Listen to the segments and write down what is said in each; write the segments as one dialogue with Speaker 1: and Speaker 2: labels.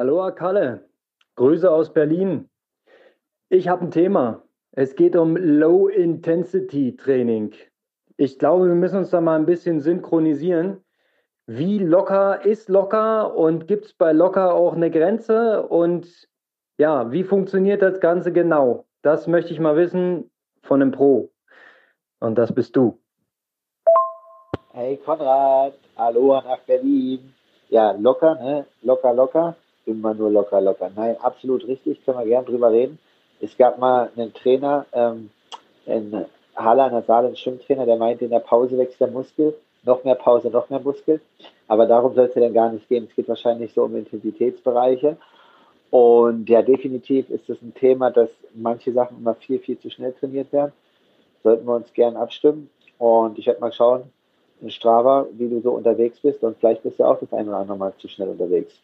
Speaker 1: Aloha Kalle, Grüße aus Berlin. Ich habe ein Thema. Es geht um Low-Intensity-Training. Ich glaube, wir müssen uns da mal ein bisschen synchronisieren. Wie locker ist locker und gibt es bei locker auch eine Grenze? Und ja, wie funktioniert das Ganze genau? Das möchte ich mal wissen von einem Pro. Und das bist du.
Speaker 2: Hey Konrad, Aloha nach Berlin. Ja, locker, ne? Locker, locker. Immer nur locker, locker. Nein, absolut richtig, können wir gern drüber reden. Es gab mal einen Trainer ähm, in an der Saale, einen Schwimmtrainer, der meinte, in der Pause wächst der Muskel. Noch mehr Pause, noch mehr Muskel. Aber darum soll es ja dann gar nicht gehen. Es geht wahrscheinlich so um Intensitätsbereiche. Und ja, definitiv ist es ein Thema, dass manche Sachen immer viel, viel zu schnell trainiert werden. Sollten wir uns gern abstimmen. Und ich werde mal schauen, in Strava, wie du so unterwegs bist. Und vielleicht bist du auch das eine oder andere Mal zu schnell unterwegs.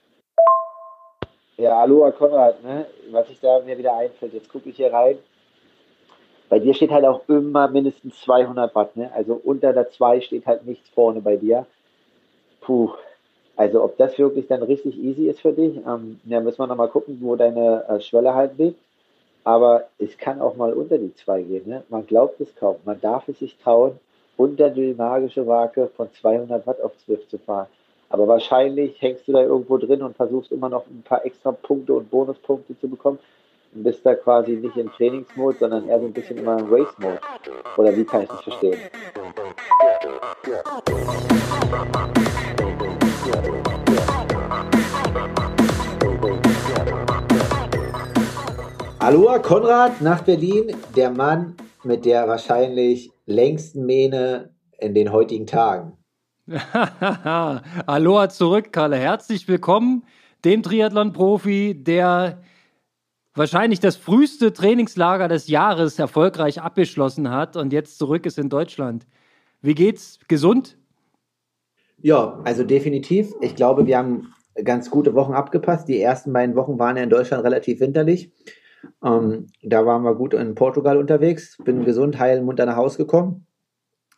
Speaker 2: Ja, hallo, Konrad, ne? was sich da mir wieder einfällt. Jetzt gucke ich hier rein. Bei dir steht halt auch immer mindestens 200 Watt, ne? Also unter der 2 steht halt nichts vorne bei dir. Puh. Also ob das wirklich dann richtig easy ist für dich, ähm, ja, müssen wir nochmal gucken, wo deine äh, Schwelle halt liegt. Aber es kann auch mal unter die 2 gehen, ne? Man glaubt es kaum. Man darf es sich trauen, unter die magische Waage von 200 Watt auf Zwift zu fahren. Aber wahrscheinlich hängst du da irgendwo drin und versuchst immer noch ein paar extra Punkte und Bonuspunkte zu bekommen und bist da quasi nicht in Trainingsmode, sondern eher so ein bisschen immer in Race-Mode. Oder wie kann ich das verstehen? Aloha Konrad nach Berlin, der Mann mit der wahrscheinlich längsten Mähne in den heutigen Tagen.
Speaker 3: Aloha zurück, Kalle. Herzlich willkommen, dem Triathlon-Profi, der wahrscheinlich das früheste Trainingslager des Jahres erfolgreich abgeschlossen hat und jetzt zurück ist in Deutschland. Wie geht's? Gesund?
Speaker 2: Ja, also definitiv. Ich glaube, wir haben ganz gute Wochen abgepasst. Die ersten beiden Wochen waren ja in Deutschland relativ winterlich. Ähm, da waren wir gut in Portugal unterwegs. Bin gesund, heil, munter nach Hause gekommen.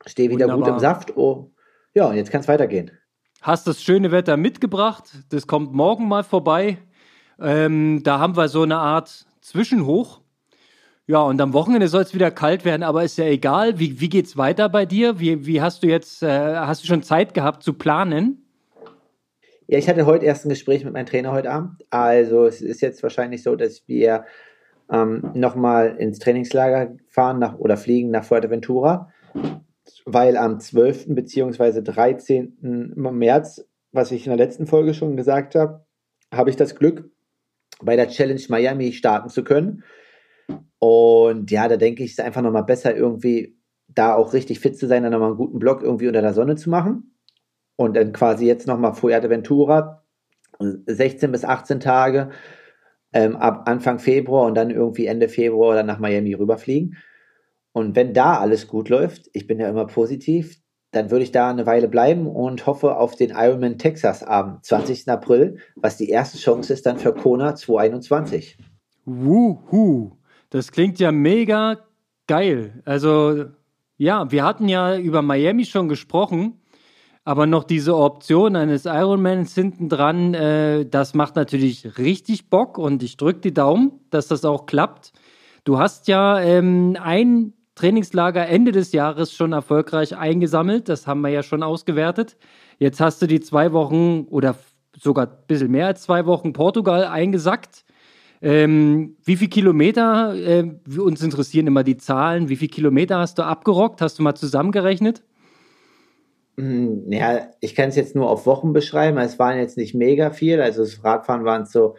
Speaker 2: Stehe wieder Wunderbar. gut im Saft. Oh, ja, und jetzt kann es weitergehen.
Speaker 3: Hast das schöne Wetter mitgebracht. Das kommt morgen mal vorbei. Ähm, da haben wir so eine Art Zwischenhoch. Ja, und am Wochenende soll es wieder kalt werden, aber ist ja egal. Wie, wie es weiter bei dir? Wie, wie hast du jetzt, äh, hast du schon Zeit gehabt zu planen?
Speaker 2: Ja, ich hatte heute erst ein Gespräch mit meinem Trainer heute Abend. Also es ist jetzt wahrscheinlich so, dass wir ähm, nochmal ins Trainingslager fahren nach, oder fliegen nach Fuerteventura weil am 12. bzw. 13. März, was ich in der letzten Folge schon gesagt habe, habe ich das Glück, bei der Challenge Miami starten zu können. Und ja, da denke ich, es ist einfach nochmal besser, irgendwie da auch richtig fit zu sein, dann nochmal einen guten Block irgendwie unter der Sonne zu machen. Und dann quasi jetzt nochmal Fuerteventura, 16 bis 18 Tage ähm, ab Anfang Februar und dann irgendwie Ende Februar dann nach Miami rüberfliegen. Und wenn da alles gut läuft, ich bin ja immer positiv, dann würde ich da eine Weile bleiben und hoffe auf den Ironman Texas am 20. April, was die erste Chance ist dann für Kona 2021.
Speaker 3: Wuhu, das klingt ja mega geil. Also ja, wir hatten ja über Miami schon gesprochen, aber noch diese Option eines Ironmans hinten dran, äh, das macht natürlich richtig Bock und ich drücke die Daumen, dass das auch klappt. Du hast ja ähm, ein Trainingslager Ende des Jahres schon erfolgreich eingesammelt. Das haben wir ja schon ausgewertet. Jetzt hast du die zwei Wochen oder sogar ein bisschen mehr als zwei Wochen Portugal eingesackt. Ähm, wie viele Kilometer, äh, uns interessieren immer die Zahlen, wie viele Kilometer hast du abgerockt? Hast du mal zusammengerechnet?
Speaker 2: Hm, ja, ich kann es jetzt nur auf Wochen beschreiben. Es waren jetzt nicht mega viel. Also das Radfahren waren so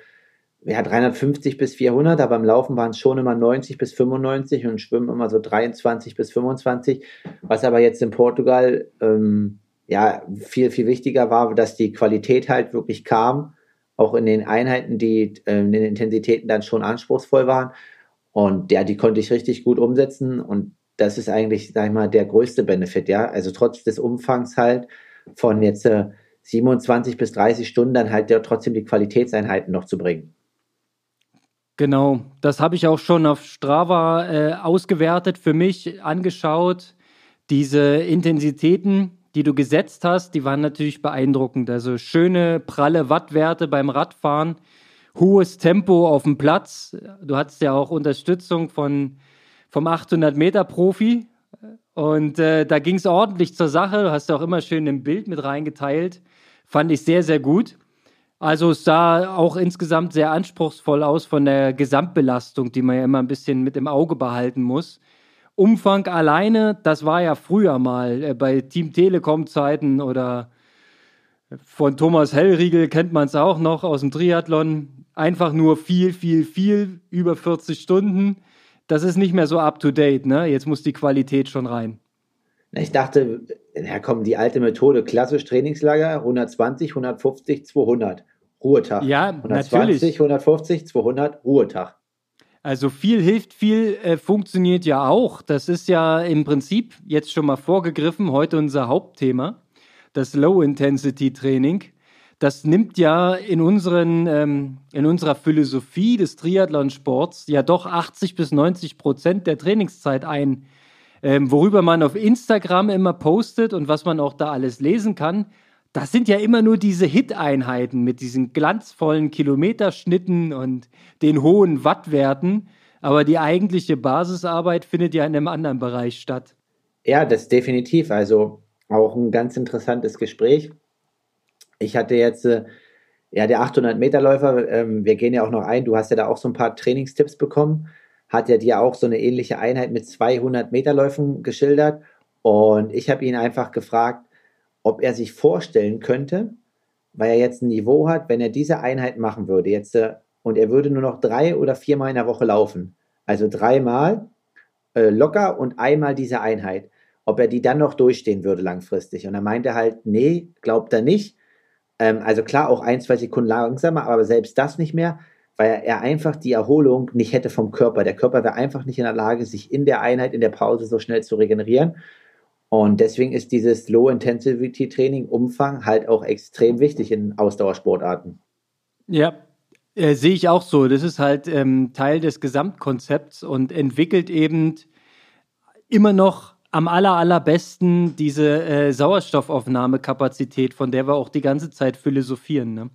Speaker 2: ja, 350 bis 400, aber im Laufen waren es schon immer 90 bis 95 und Schwimmen immer so 23 bis 25. Was aber jetzt in Portugal ähm, ja viel, viel wichtiger war, dass die Qualität halt wirklich kam, auch in den Einheiten, die äh, in den Intensitäten dann schon anspruchsvoll waren. Und ja, die konnte ich richtig gut umsetzen und das ist eigentlich, sag ich mal, der größte Benefit, ja. Also trotz des Umfangs halt von jetzt äh, 27 bis 30 Stunden dann halt ja trotzdem die Qualitätseinheiten noch zu bringen.
Speaker 3: Genau, das habe ich auch schon auf Strava äh, ausgewertet, für mich angeschaut. Diese Intensitäten, die du gesetzt hast, die waren natürlich beeindruckend. Also schöne, pralle Wattwerte beim Radfahren. hohes Tempo auf dem Platz. Du hattest ja auch Unterstützung von, vom 800-Meter-Profi. Und äh, da ging es ordentlich zur Sache. Du hast ja auch immer schön im Bild mit reingeteilt. Fand ich sehr, sehr gut. Also es sah auch insgesamt sehr anspruchsvoll aus von der Gesamtbelastung, die man ja immer ein bisschen mit im Auge behalten muss. Umfang alleine, das war ja früher mal äh, bei Team Telekom Zeiten oder von Thomas Hellriegel kennt man es auch noch aus dem Triathlon. Einfach nur viel, viel, viel, über 40 Stunden. Das ist nicht mehr so up to date, ne? Jetzt muss die Qualität schon rein.
Speaker 2: Ich dachte, ja komm, die alte Methode, klassisch Trainingslager, 120, 150, 200, Ruhetag.
Speaker 3: Ja,
Speaker 2: 120,
Speaker 3: natürlich.
Speaker 2: 150, 200, Ruhetag.
Speaker 3: Also viel hilft viel, äh, funktioniert ja auch. Das ist ja im Prinzip jetzt schon mal vorgegriffen, heute unser Hauptthema, das Low-Intensity-Training. Das nimmt ja in, unseren, ähm, in unserer Philosophie des Triathlonsports ja doch 80 bis 90 Prozent der Trainingszeit ein ähm, worüber man auf Instagram immer postet und was man auch da alles lesen kann, das sind ja immer nur diese Hit-Einheiten mit diesen glanzvollen Kilometerschnitten und den hohen Wattwerten. Aber die eigentliche Basisarbeit findet ja in einem anderen Bereich statt.
Speaker 2: Ja, das definitiv. Also auch ein ganz interessantes Gespräch. Ich hatte jetzt, äh, ja, der 800-Meter-Läufer, ähm, wir gehen ja auch noch ein, du hast ja da auch so ein paar Trainingstipps bekommen hat er dir auch so eine ähnliche Einheit mit 200 Meterläufen geschildert. Und ich habe ihn einfach gefragt, ob er sich vorstellen könnte, weil er jetzt ein Niveau hat, wenn er diese Einheit machen würde, jetzt, äh, und er würde nur noch drei oder viermal in der Woche laufen. Also dreimal äh, locker und einmal diese Einheit. Ob er die dann noch durchstehen würde langfristig. Und er meinte halt, nee, glaubt er nicht. Ähm, also klar, auch ein, zwei Sekunden langsamer, aber selbst das nicht mehr weil er einfach die Erholung nicht hätte vom Körper. Der Körper wäre einfach nicht in der Lage, sich in der Einheit, in der Pause so schnell zu regenerieren. Und deswegen ist dieses Low-Intensity-Training, Umfang halt auch extrem wichtig in Ausdauersportarten.
Speaker 3: Ja, äh, sehe ich auch so. Das ist halt ähm, Teil des Gesamtkonzepts und entwickelt eben immer noch am aller, allerbesten diese äh, Sauerstoffaufnahmekapazität, von der wir auch die ganze Zeit philosophieren. Ne?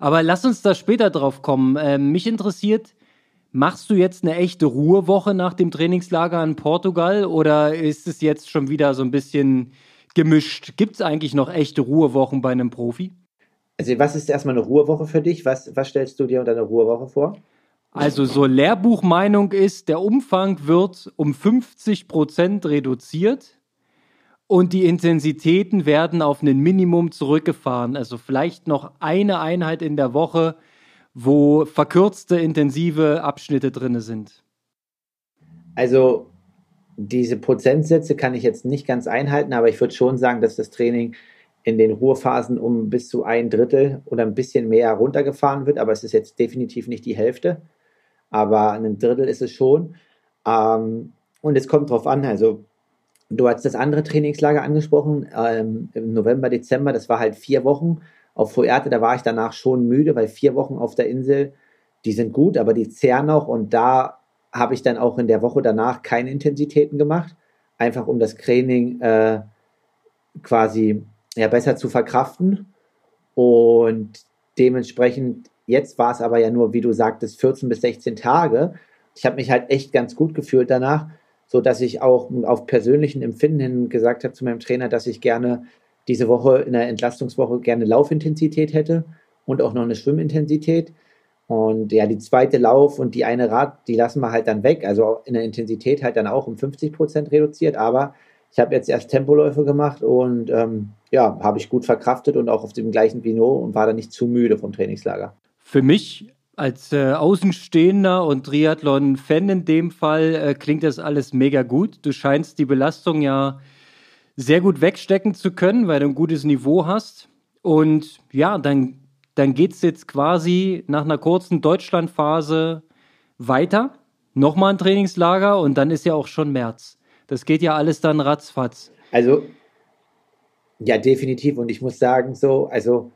Speaker 3: Aber lass uns da später drauf kommen. Ähm, mich interessiert, machst du jetzt eine echte Ruhewoche nach dem Trainingslager in Portugal oder ist es jetzt schon wieder so ein bisschen gemischt? Gibt es eigentlich noch echte Ruhewochen bei einem Profi?
Speaker 2: Also was ist erstmal eine Ruhewoche für dich? Was, was stellst du dir unter einer Ruhewoche vor?
Speaker 3: Also so Lehrbuchmeinung ist, der Umfang wird um 50 Prozent reduziert und die Intensitäten werden auf ein Minimum zurückgefahren. Also vielleicht noch eine Einheit in der Woche, wo verkürzte intensive Abschnitte drin sind.
Speaker 2: Also diese Prozentsätze kann ich jetzt nicht ganz einhalten, aber ich würde schon sagen, dass das Training in den Ruhephasen um bis zu ein Drittel oder ein bisschen mehr runtergefahren wird, aber es ist jetzt definitiv nicht die Hälfte, aber ein Drittel ist es schon. Ähm, und es kommt drauf an, also Du hast das andere Trainingslager angesprochen, ähm, im November, Dezember, das war halt vier Wochen auf Fuerte, da war ich danach schon müde, weil vier Wochen auf der Insel, die sind gut, aber die zehren noch. Und da habe ich dann auch in der Woche danach keine Intensitäten gemacht, einfach um das Training äh, quasi ja, besser zu verkraften. Und dementsprechend, jetzt war es aber ja nur, wie du sagtest, 14 bis 16 Tage. Ich habe mich halt echt ganz gut gefühlt danach so dass ich auch auf persönlichen Empfinden hin gesagt habe zu meinem Trainer, dass ich gerne diese Woche in der Entlastungswoche gerne Laufintensität hätte und auch noch eine Schwimmintensität. Und ja, die zweite Lauf und die eine Rad, die lassen wir halt dann weg. Also in der Intensität halt dann auch um 50 Prozent reduziert. Aber ich habe jetzt erst Tempoläufe gemacht und ähm, ja, habe ich gut verkraftet und auch auf dem gleichen Vino und war dann nicht zu müde vom Trainingslager.
Speaker 3: Für mich als äh, Außenstehender und Triathlon-Fan in dem Fall äh, klingt das alles mega gut. Du scheinst die Belastung ja sehr gut wegstecken zu können, weil du ein gutes Niveau hast. Und ja, dann, dann geht es jetzt quasi nach einer kurzen Deutschlandphase weiter. Nochmal ein Trainingslager und dann ist ja auch schon März. Das geht ja alles dann ratzfatz.
Speaker 2: Also, ja, definitiv. Und ich muss sagen, so, also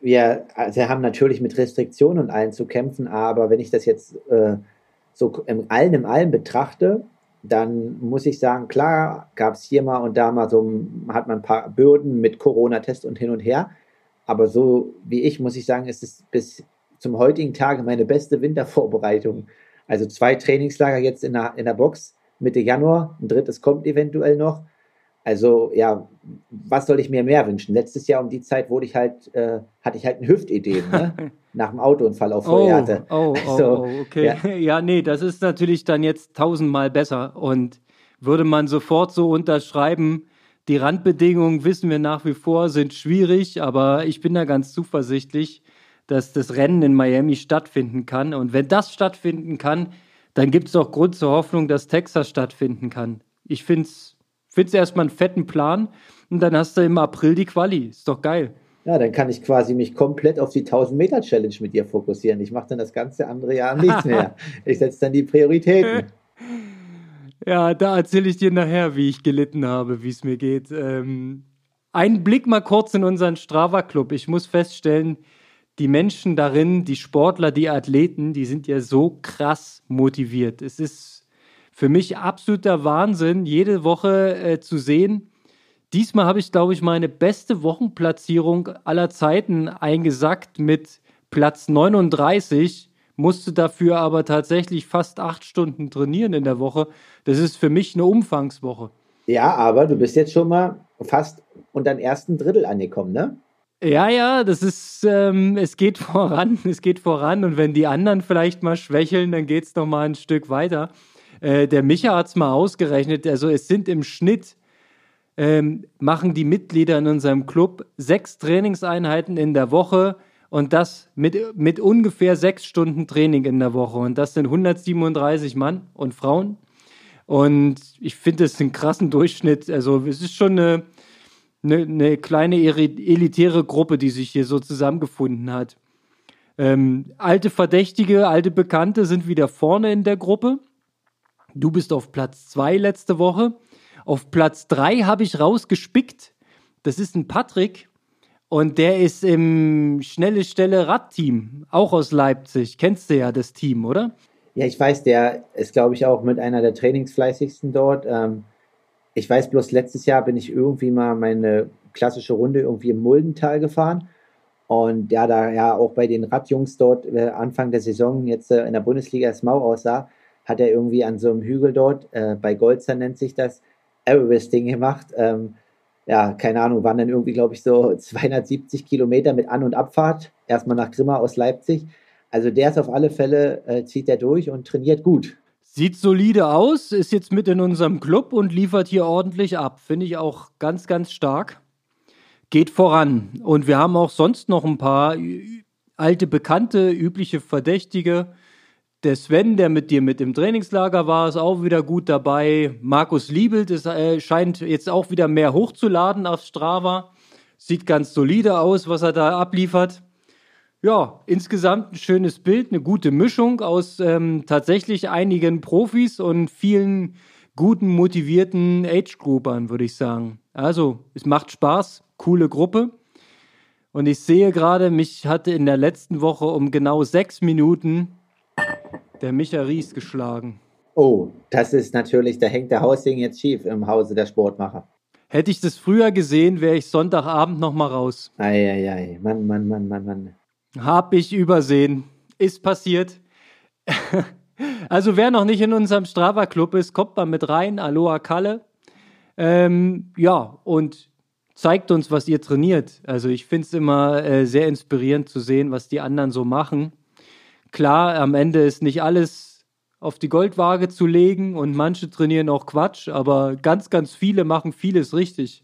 Speaker 2: wir also haben natürlich mit Restriktionen und allen zu kämpfen, aber wenn ich das jetzt äh, so im Allen im Allen betrachte, dann muss ich sagen, klar gab es hier mal und da mal so, hat man ein paar Bürden mit Corona-Test und hin und her, aber so wie ich, muss ich sagen, ist es bis zum heutigen Tage meine beste Wintervorbereitung. Also zwei Trainingslager jetzt in der, in der Box Mitte Januar, ein drittes kommt eventuell noch. Also ja, was soll ich mir mehr wünschen? Letztes Jahr um die Zeit wurde ich halt, äh, hatte ich halt ein Hüftideen, ne? nach dem Autounfall auf Feuerte.
Speaker 3: Oh, oh, also, oh, okay. Ja. ja, nee, das ist natürlich dann jetzt tausendmal besser und würde man sofort so unterschreiben. Die Randbedingungen wissen wir nach wie vor sind schwierig, aber ich bin da ganz zuversichtlich, dass das Rennen in Miami stattfinden kann. Und wenn das stattfinden kann, dann gibt es auch Grund zur Hoffnung, dass Texas stattfinden kann. Ich finde es find's erstmal einen fetten Plan und dann hast du im April die Quali. Ist doch geil.
Speaker 2: Ja, dann kann ich quasi mich komplett auf die 1000 Meter Challenge mit dir fokussieren. Ich mache dann das ganze andere Jahr nichts mehr. Ich setze dann die Prioritäten.
Speaker 3: Ja, da erzähle ich dir nachher, wie ich gelitten habe, wie es mir geht. Ähm, ein Blick mal kurz in unseren Strava Club. Ich muss feststellen, die Menschen darin, die Sportler, die Athleten, die sind ja so krass motiviert. Es ist für mich absoluter Wahnsinn, jede Woche äh, zu sehen. Diesmal habe ich, glaube ich, meine beste Wochenplatzierung aller Zeiten eingesackt mit Platz 39, musste dafür aber tatsächlich fast acht Stunden trainieren in der Woche. Das ist für mich eine Umfangswoche.
Speaker 2: Ja, aber du bist jetzt schon mal fast unter den ersten Drittel angekommen, ne?
Speaker 3: Ja, ja, das ist, ähm, es geht voran, es geht voran und wenn die anderen vielleicht mal schwächeln, dann geht es noch mal ein Stück weiter. Äh, der Micha hat es mal ausgerechnet, also es sind im Schnitt, ähm, machen die Mitglieder in unserem Club sechs Trainingseinheiten in der Woche und das mit, mit ungefähr sechs Stunden Training in der Woche und das sind 137 Mann und Frauen und ich finde es einen krassen Durchschnitt, also es ist schon eine eine, eine kleine elitäre Gruppe, die sich hier so zusammengefunden hat. Ähm, alte Verdächtige, alte Bekannte sind wieder vorne in der Gruppe. Du bist auf Platz zwei letzte Woche. Auf Platz drei habe ich rausgespickt. Das ist ein Patrick und der ist im Schnelle Stelle Radteam, auch aus Leipzig. Kennst du ja das Team, oder?
Speaker 2: Ja, ich weiß, der ist, glaube ich, auch mit einer der trainingsfleißigsten dort. Ähm, ich weiß bloß, letztes Jahr bin ich irgendwie mal meine klassische Runde irgendwie im Muldental gefahren. Und ja, da ja auch bei den Radjungs dort äh, Anfang der Saison jetzt äh, in der Bundesliga das Mau aussah, hat er irgendwie an so einem Hügel dort, äh, bei Golzer nennt sich das, Everesting gemacht. Ähm, ja, keine Ahnung, waren dann irgendwie, glaube ich, so 270 Kilometer mit An- und Abfahrt. Erstmal nach Grimma aus Leipzig. Also der ist auf alle Fälle, äh, zieht er durch und trainiert gut.
Speaker 3: Sieht solide aus, ist jetzt mit in unserem Club und liefert hier ordentlich ab. Finde ich auch ganz, ganz stark. Geht voran. Und wir haben auch sonst noch ein paar alte Bekannte, übliche Verdächtige. Der Sven, der mit dir mit im Trainingslager war, ist auch wieder gut dabei. Markus Liebelt ist, äh, scheint jetzt auch wieder mehr hochzuladen auf Strava. Sieht ganz solide aus, was er da abliefert ja, insgesamt ein schönes Bild, eine gute Mischung aus ähm, tatsächlich einigen Profis und vielen guten, motivierten Age-Groupern, würde ich sagen. Also, es macht Spaß, coole Gruppe. Und ich sehe gerade, mich hatte in der letzten Woche um genau sechs Minuten der Micha Ries geschlagen.
Speaker 2: Oh, das ist natürlich, da hängt der Hausding jetzt schief im Hause der Sportmacher.
Speaker 3: Hätte ich das früher gesehen, wäre ich Sonntagabend noch mal raus.
Speaker 2: Eieiei, Mann, Mann, Mann, Mann, Mann.
Speaker 3: Hab ich übersehen. Ist passiert. also wer noch nicht in unserem Strava-Club ist, kommt mal mit rein. Aloha Kalle. Ähm, ja, und zeigt uns, was ihr trainiert. Also ich finde es immer äh, sehr inspirierend zu sehen, was die anderen so machen. Klar, am Ende ist nicht alles auf die Goldwaage zu legen und manche trainieren auch Quatsch, aber ganz, ganz viele machen vieles richtig.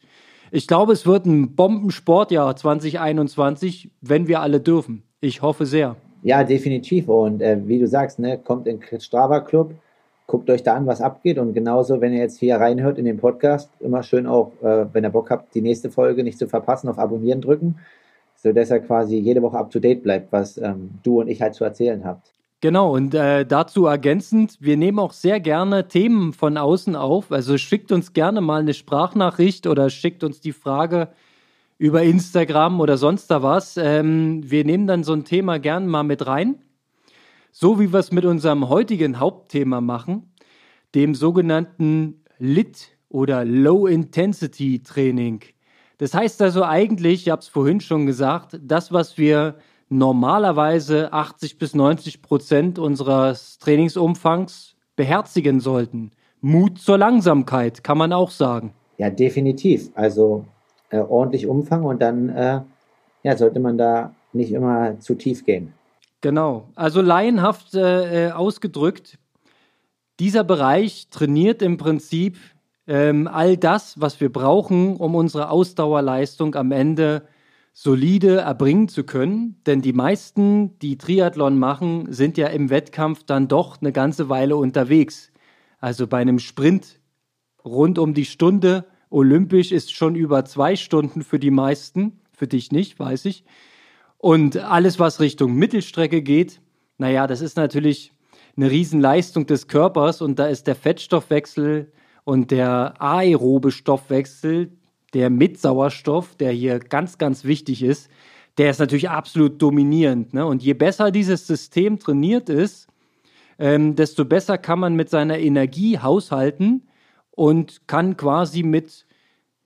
Speaker 3: Ich glaube, es wird ein Bombensportjahr 2021, wenn wir alle dürfen. Ich hoffe sehr.
Speaker 2: Ja, definitiv. Und äh, wie du sagst, ne, kommt in Strava Club, guckt euch da an, was abgeht. Und genauso, wenn ihr jetzt hier reinhört in den Podcast, immer schön auch, äh, wenn ihr Bock habt, die nächste Folge nicht zu verpassen, auf Abonnieren drücken, sodass ihr quasi jede Woche up to date bleibt, was ähm, du und ich halt zu erzählen habt.
Speaker 3: Genau, und äh, dazu ergänzend, wir nehmen auch sehr gerne Themen von außen auf. Also schickt uns gerne mal eine Sprachnachricht oder schickt uns die Frage über Instagram oder sonst da was. Ähm, wir nehmen dann so ein Thema gerne mal mit rein. So wie wir es mit unserem heutigen Hauptthema machen, dem sogenannten LIT oder Low Intensity Training. Das heißt also eigentlich, ich habe es vorhin schon gesagt, das, was wir normalerweise 80 bis 90 Prozent unseres Trainingsumfangs beherzigen sollten. Mut zur Langsamkeit, kann man auch sagen.
Speaker 2: Ja, definitiv. Also äh, ordentlich Umfang und dann äh, ja, sollte man da nicht immer zu tief gehen.
Speaker 3: Genau. Also laienhaft äh, äh ausgedrückt, dieser Bereich trainiert im Prinzip ähm, all das, was wir brauchen, um unsere Ausdauerleistung am Ende solide erbringen zu können. Denn die meisten, die Triathlon machen, sind ja im Wettkampf dann doch eine ganze Weile unterwegs. Also bei einem Sprint rund um die Stunde, olympisch ist schon über zwei Stunden für die meisten, für dich nicht, weiß ich. Und alles, was Richtung Mittelstrecke geht, naja, das ist natürlich eine Riesenleistung des Körpers und da ist der Fettstoffwechsel und der aerobe Stoffwechsel, der mit Sauerstoff, der hier ganz, ganz wichtig ist, der ist natürlich absolut dominierend. Ne? Und je besser dieses System trainiert ist, ähm, desto besser kann man mit seiner Energie haushalten und kann quasi mit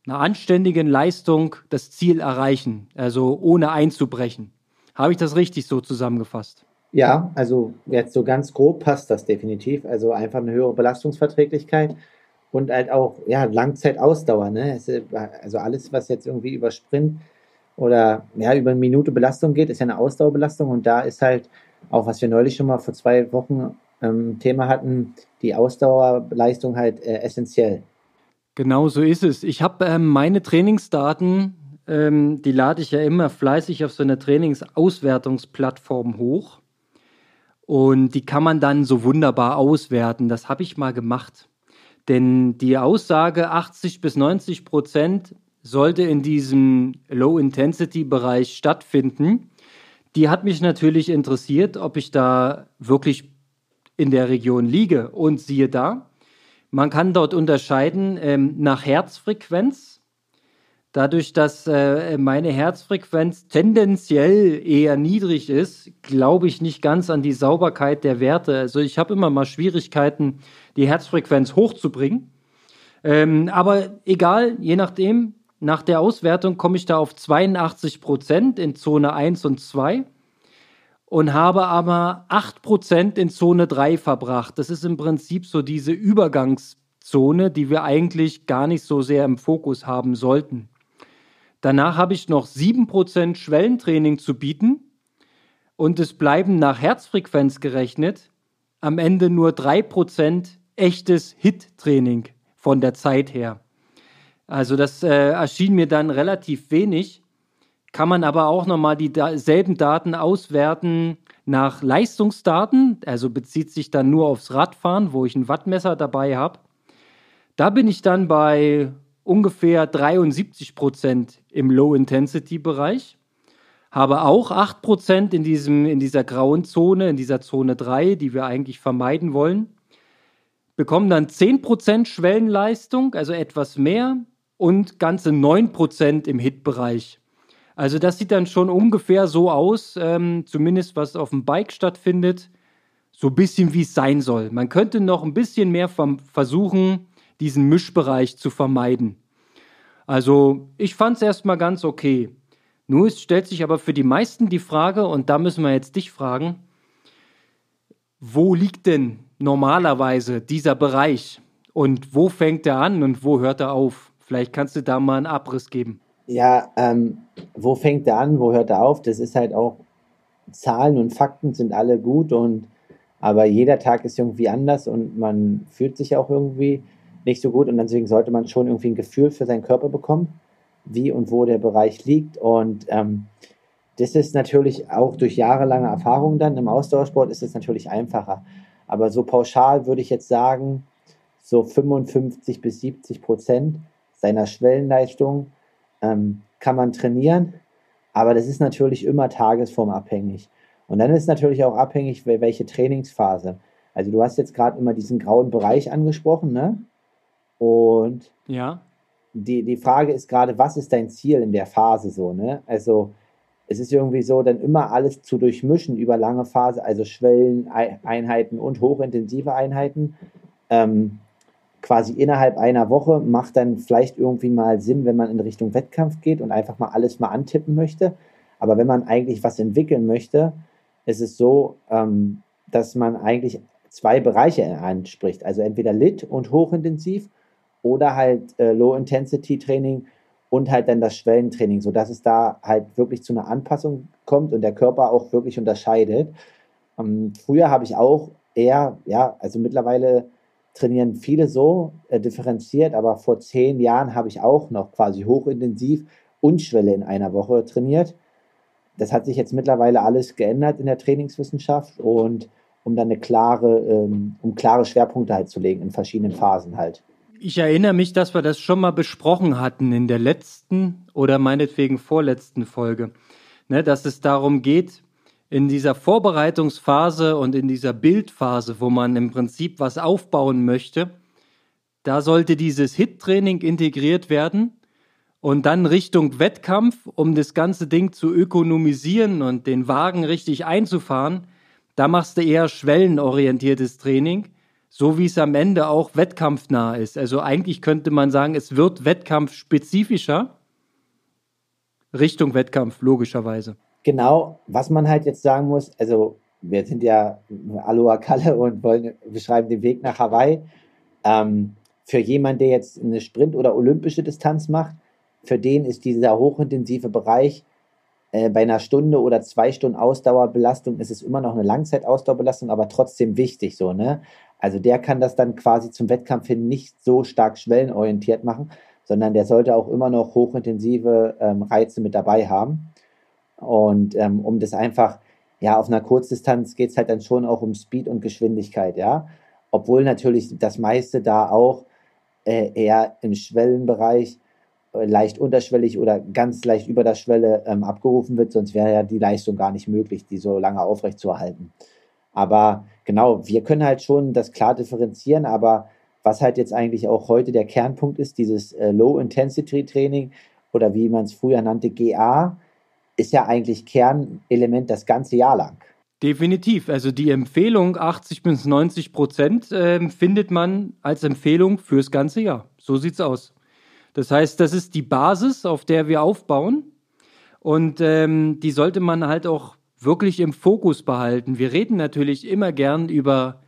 Speaker 3: einer anständigen Leistung das Ziel erreichen, also ohne einzubrechen. Habe ich das richtig so zusammengefasst?
Speaker 2: Ja, also jetzt so ganz grob passt das definitiv. Also einfach eine höhere Belastungsverträglichkeit und halt auch ja, Langzeitausdauer. Ne? Also alles, was jetzt irgendwie über Sprint oder ja, über eine Minute Belastung geht, ist ja eine Ausdauerbelastung und da ist halt auch, was wir neulich schon mal vor zwei Wochen ähm, Thema hatten, die Ausdauerleistung halt äh, essentiell.
Speaker 3: Genau so ist es. Ich habe ähm, meine Trainingsdaten, ähm, die lade ich ja immer fleißig auf so einer Trainingsauswertungsplattform hoch. Und die kann man dann so wunderbar auswerten. Das habe ich mal gemacht. Denn die Aussage 80 bis 90 Prozent sollte in diesem Low-Intensity-Bereich stattfinden. Die hat mich natürlich interessiert, ob ich da wirklich in der Region liege. Und siehe da, man kann dort unterscheiden ähm, nach Herzfrequenz. Dadurch, dass äh, meine Herzfrequenz tendenziell eher niedrig ist, glaube ich nicht ganz an die Sauberkeit der Werte. Also ich habe immer mal Schwierigkeiten, die Herzfrequenz hochzubringen. Ähm, aber egal, je nachdem, nach der Auswertung komme ich da auf 82 Prozent in Zone 1 und 2 und habe aber 8% in Zone 3 verbracht. Das ist im Prinzip so diese Übergangszone, die wir eigentlich gar nicht so sehr im Fokus haben sollten. Danach habe ich noch 7% Schwellentraining zu bieten und es bleiben nach Herzfrequenz gerechnet am Ende nur 3% echtes Hit-Training von der Zeit her. Also das äh, erschien mir dann relativ wenig kann man aber auch nochmal dieselben Daten auswerten nach Leistungsdaten, also bezieht sich dann nur aufs Radfahren, wo ich ein Wattmesser dabei habe. Da bin ich dann bei ungefähr 73 Prozent im Low-Intensity-Bereich, habe auch 8 Prozent in, in dieser grauen Zone, in dieser Zone 3, die wir eigentlich vermeiden wollen, bekommen dann 10 Prozent Schwellenleistung, also etwas mehr, und ganze 9 Prozent im Hit-Bereich. Also das sieht dann schon ungefähr so aus, ähm, zumindest was auf dem Bike stattfindet, so ein bisschen wie es sein soll. Man könnte noch ein bisschen mehr versuchen, diesen Mischbereich zu vermeiden. Also ich fand es erstmal ganz okay. Nur es stellt sich aber für die meisten die Frage, und da müssen wir jetzt dich fragen, wo liegt denn normalerweise dieser Bereich und wo fängt er an und wo hört er auf? Vielleicht kannst du da mal einen Abriss geben.
Speaker 2: Ja, ähm, wo fängt er an, wo hört er auf? Das ist halt auch, Zahlen und Fakten sind alle gut und aber jeder Tag ist irgendwie anders und man fühlt sich auch irgendwie nicht so gut und deswegen sollte man schon irgendwie ein Gefühl für seinen Körper bekommen, wie und wo der Bereich liegt und ähm, das ist natürlich auch durch jahrelange Erfahrung dann im Ausdauersport ist es natürlich einfacher. Aber so pauschal würde ich jetzt sagen, so 55 bis 70 Prozent seiner Schwellenleistung ähm, kann man trainieren, aber das ist natürlich immer tagesformabhängig. Und dann ist natürlich auch abhängig, welche Trainingsphase. Also du hast jetzt gerade immer diesen grauen Bereich angesprochen, ne? Und
Speaker 3: ja.
Speaker 2: die, die Frage ist gerade, was ist dein Ziel in der Phase so, ne? Also es ist irgendwie so, dann immer alles zu durchmischen über lange Phase, also Schwelleneinheiten und hochintensive Einheiten. Ähm, quasi innerhalb einer Woche macht dann vielleicht irgendwie mal Sinn, wenn man in Richtung Wettkampf geht und einfach mal alles mal antippen möchte. Aber wenn man eigentlich was entwickeln möchte, ist es so, ähm, dass man eigentlich zwei Bereiche anspricht. Also entweder Lit und hochintensiv oder halt äh, Low-Intensity-Training und halt dann das Schwellentraining, sodass es da halt wirklich zu einer Anpassung kommt und der Körper auch wirklich unterscheidet. Ähm, früher habe ich auch eher, ja, also mittlerweile trainieren viele so äh, differenziert, aber vor zehn Jahren habe ich auch noch quasi hochintensiv und Schwelle in einer Woche trainiert. Das hat sich jetzt mittlerweile alles geändert in der Trainingswissenschaft und um dann eine klare, ähm, um klare Schwerpunkte halt zu legen in verschiedenen Phasen halt.
Speaker 3: Ich erinnere mich, dass wir das schon mal besprochen hatten in der letzten oder meinetwegen vorletzten Folge, ne, dass es darum geht, in dieser Vorbereitungsphase und in dieser Bildphase, wo man im Prinzip was aufbauen möchte, da sollte dieses HIT-Training integriert werden und dann Richtung Wettkampf, um das ganze Ding zu ökonomisieren und den Wagen richtig einzufahren, da machst du eher schwellenorientiertes Training, so wie es am Ende auch wettkampfnah ist. Also eigentlich könnte man sagen, es wird wettkampfspezifischer Richtung Wettkampf, logischerweise.
Speaker 2: Genau, was man halt jetzt sagen muss, also wir sind ja Aloha Kalle und wollen beschreiben den Weg nach Hawaii. Ähm, für jemanden, der jetzt eine Sprint- oder olympische Distanz macht, für den ist dieser hochintensive Bereich äh, bei einer Stunde oder zwei Stunden Ausdauerbelastung ist es immer noch eine Langzeitausdauerbelastung, aber trotzdem wichtig so, ne? Also der kann das dann quasi zum Wettkampf hin nicht so stark schwellenorientiert machen, sondern der sollte auch immer noch hochintensive ähm, Reize mit dabei haben. Und ähm, um das einfach, ja, auf einer Kurzdistanz geht es halt dann schon auch um Speed und Geschwindigkeit, ja. Obwohl natürlich das meiste da auch äh, eher im Schwellenbereich äh, leicht unterschwellig oder ganz leicht über der Schwelle ähm, abgerufen wird, sonst wäre ja die Leistung gar nicht möglich, die so lange aufrechtzuerhalten. Aber genau, wir können halt schon das klar differenzieren, aber was halt jetzt eigentlich auch heute der Kernpunkt ist, dieses äh, Low-Intensity-Training oder wie man es früher nannte, GA, ist ja eigentlich Kernelement das ganze Jahr lang.
Speaker 3: Definitiv. Also die Empfehlung 80 bis 90 Prozent äh, findet man als Empfehlung fürs ganze Jahr. So sieht's aus. Das heißt, das ist die Basis, auf der wir aufbauen. Und ähm, die sollte man halt auch wirklich im Fokus behalten. Wir reden natürlich immer gern über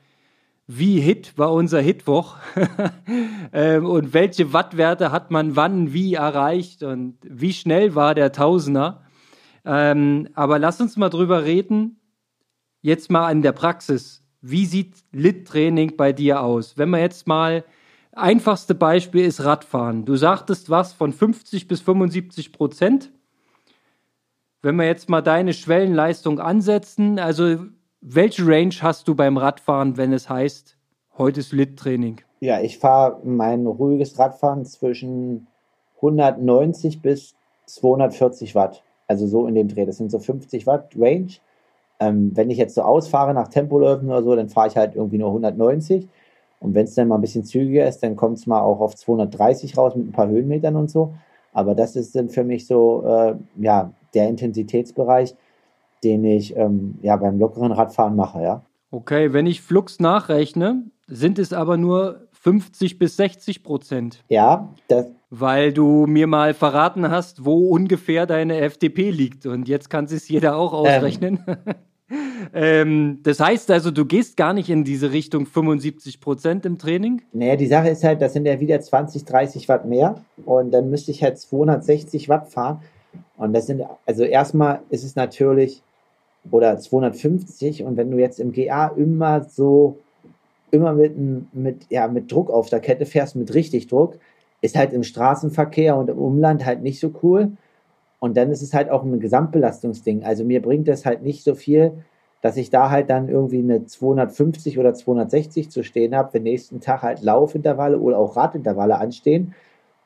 Speaker 3: wie Hit war unser Hitwoch ähm, und welche Wattwerte hat man wann wie erreicht und wie schnell war der Tausender. Ähm, aber lass uns mal drüber reden, jetzt mal in der Praxis. Wie sieht Lit-Training bei dir aus? Wenn man jetzt mal Einfachste Beispiel ist Radfahren. Du sagtest was von 50 bis 75 Prozent. Wenn wir jetzt mal deine Schwellenleistung ansetzen, also welche Range hast du beim Radfahren, wenn es heißt, heute ist Lit-Training?
Speaker 2: Ja, ich fahre mein ruhiges Radfahren zwischen 190 bis 240 Watt. Also so in dem Dreh. Das sind so 50 Watt Range. Ähm, wenn ich jetzt so ausfahre nach Tempoläufen oder so, dann fahre ich halt irgendwie nur 190. Und wenn es dann mal ein bisschen zügiger ist, dann kommt es mal auch auf 230 raus mit ein paar Höhenmetern und so. Aber das ist dann für mich so, äh, ja, der Intensitätsbereich, den ich ähm, ja beim lockeren Radfahren mache, ja.
Speaker 3: Okay, wenn ich Flux nachrechne, sind es aber nur 50 bis 60 Prozent.
Speaker 2: Ja, das.
Speaker 3: Weil du mir mal verraten hast, wo ungefähr deine FDP liegt. Und jetzt kann es jeder auch ähm, ausrechnen. Ähm, ähm, das heißt also, du gehst gar nicht in diese Richtung 75 Prozent im Training?
Speaker 2: Naja, die Sache ist halt, das sind ja wieder 20, 30 Watt mehr und dann müsste ich halt 260 Watt fahren. Und das sind, also erstmal ist es natürlich, oder 250 und wenn du jetzt im GA immer so, immer mit, mit, ja, mit Druck auf der Kette fährst, mit richtig Druck, ist halt im Straßenverkehr und im Umland halt nicht so cool. Und dann ist es halt auch ein Gesamtbelastungsding. Also mir bringt das halt nicht so viel, dass ich da halt dann irgendwie eine 250 oder 260 zu stehen habe, wenn nächsten Tag halt Laufintervalle oder auch Radintervalle anstehen.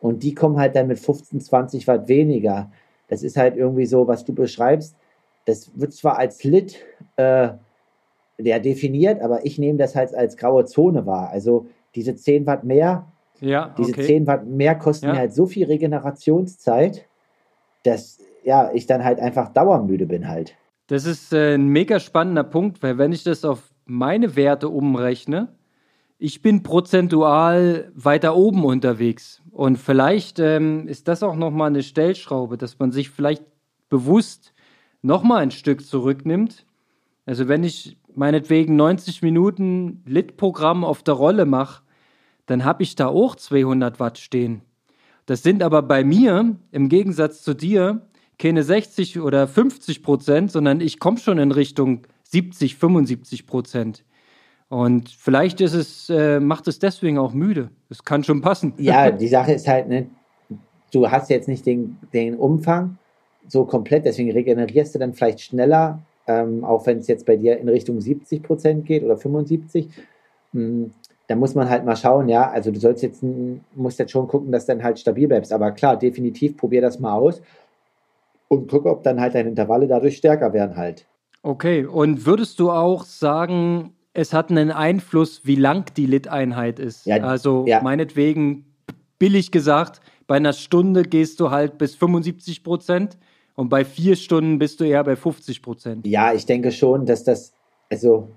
Speaker 2: Und die kommen halt dann mit 15, 20 Watt weniger. Das ist halt irgendwie so, was du beschreibst. Das wird zwar als Lit äh, der definiert, aber ich nehme das halt als graue Zone wahr. Also diese 10 Watt mehr,
Speaker 3: ja,
Speaker 2: diese okay. 10 Watt mehr kosten ja. mir halt so viel Regenerationszeit dass ja, ich dann halt einfach dauermüde bin halt.
Speaker 3: Das ist äh, ein mega spannender Punkt, weil wenn ich das auf meine Werte umrechne, ich bin prozentual weiter oben unterwegs. Und vielleicht ähm, ist das auch nochmal eine Stellschraube, dass man sich vielleicht bewusst nochmal ein Stück zurücknimmt. Also wenn ich meinetwegen 90 Minuten Lit-Programm auf der Rolle mache, dann habe ich da auch 200 Watt stehen. Das sind aber bei mir, im Gegensatz zu dir, keine 60 oder 50 Prozent, sondern ich komme schon in Richtung 70, 75 Prozent. Und vielleicht ist es, äh, macht es deswegen auch müde. Das kann schon passen.
Speaker 2: Ja, die Sache ist halt, ne, du hast jetzt nicht den, den Umfang so komplett, deswegen regenerierst du dann vielleicht schneller, ähm, auch wenn es jetzt bei dir in Richtung 70 Prozent geht oder 75. Hm, da muss man halt mal schauen, ja, also du sollst jetzt, musst jetzt schon gucken, dass du dann halt stabil bleibst. Aber klar, definitiv probier das mal aus und guck, ob dann halt deine Intervalle dadurch stärker werden halt.
Speaker 3: Okay, und würdest du auch sagen, es hat einen Einfluss, wie lang die Lit-Einheit ist? Ja, also ja. meinetwegen, billig gesagt, bei einer Stunde gehst du halt bis 75 Prozent und bei vier Stunden bist du eher bei 50 Prozent.
Speaker 2: Ja, ich denke schon, dass das, also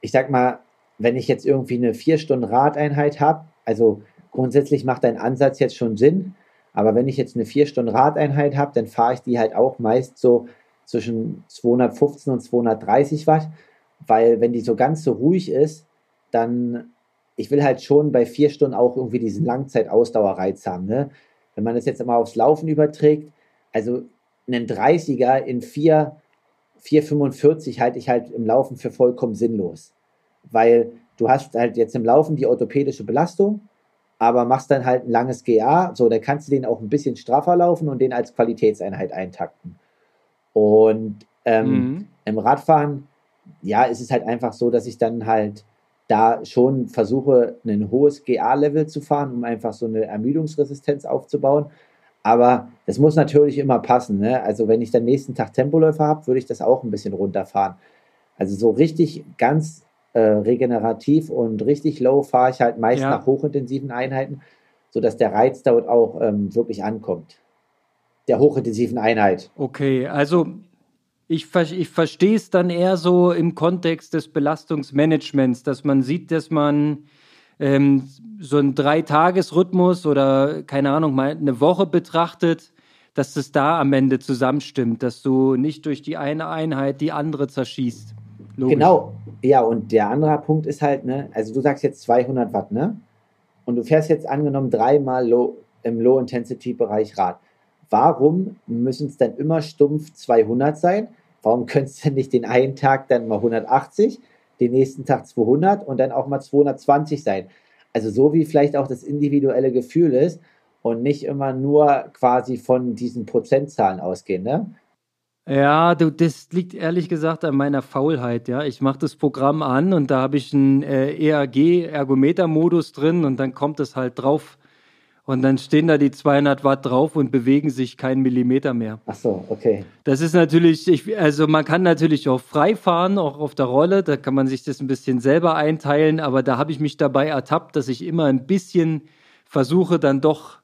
Speaker 2: ich sag mal, wenn ich jetzt irgendwie eine vier Stunden Radeinheit habe, also grundsätzlich macht dein Ansatz jetzt schon Sinn, aber wenn ich jetzt eine vier Stunden Radeinheit habe, dann fahre ich die halt auch meist so zwischen 215 und 230 Watt, weil wenn die so ganz so ruhig ist, dann ich will halt schon bei vier Stunden auch irgendwie diesen Langzeitausdauerreiz haben. Ne? Wenn man das jetzt mal aufs Laufen überträgt, also einen 30er in 4, 4,45 halte ich halt im Laufen für vollkommen sinnlos. Weil du hast halt jetzt im Laufen die orthopädische Belastung, aber machst dann halt ein langes GA, so, dann kannst du den auch ein bisschen straffer laufen und den als Qualitätseinheit eintakten. Und ähm, mhm. im Radfahren, ja, ist es halt einfach so, dass ich dann halt da schon versuche, ein hohes GA-Level zu fahren, um einfach so eine Ermüdungsresistenz aufzubauen. Aber das muss natürlich immer passen. Ne? Also wenn ich dann nächsten Tag Tempoläufer habe, würde ich das auch ein bisschen runterfahren. Also so richtig ganz äh, regenerativ und richtig low fahre ich halt meist ja. nach hochintensiven Einheiten, sodass der Reiz dort auch ähm, wirklich ankommt. Der hochintensiven Einheit.
Speaker 3: Okay, also ich, ich verstehe es dann eher so im Kontext des Belastungsmanagements, dass man sieht, dass man ähm, so einen Dreitagesrhythmus oder keine Ahnung, mal eine Woche betrachtet, dass das da am Ende zusammenstimmt, dass du nicht durch die eine Einheit die andere zerschießt.
Speaker 2: Logisch. Genau, ja, und der andere Punkt ist halt, ne, also du sagst jetzt 200 Watt, ne? Und du fährst jetzt angenommen dreimal low, im Low-Intensity-Bereich Rad. Warum müssen es dann immer stumpf 200 sein? Warum könntest du nicht den einen Tag dann mal 180, den nächsten Tag 200 und dann auch mal 220 sein? Also so wie vielleicht auch das individuelle Gefühl ist und nicht immer nur quasi von diesen Prozentzahlen ausgehen, ne?
Speaker 3: Ja, du, das liegt ehrlich gesagt an meiner Faulheit, ja. Ich mache das Programm an und da habe ich einen äh, ERG-Ergometer-Modus drin und dann kommt es halt drauf und dann stehen da die 200 Watt drauf und bewegen sich keinen Millimeter mehr.
Speaker 2: Ach so, okay.
Speaker 3: Das ist natürlich, ich, also man kann natürlich auch frei fahren, auch auf der Rolle, da kann man sich das ein bisschen selber einteilen, aber da habe ich mich dabei ertappt, dass ich immer ein bisschen versuche, dann doch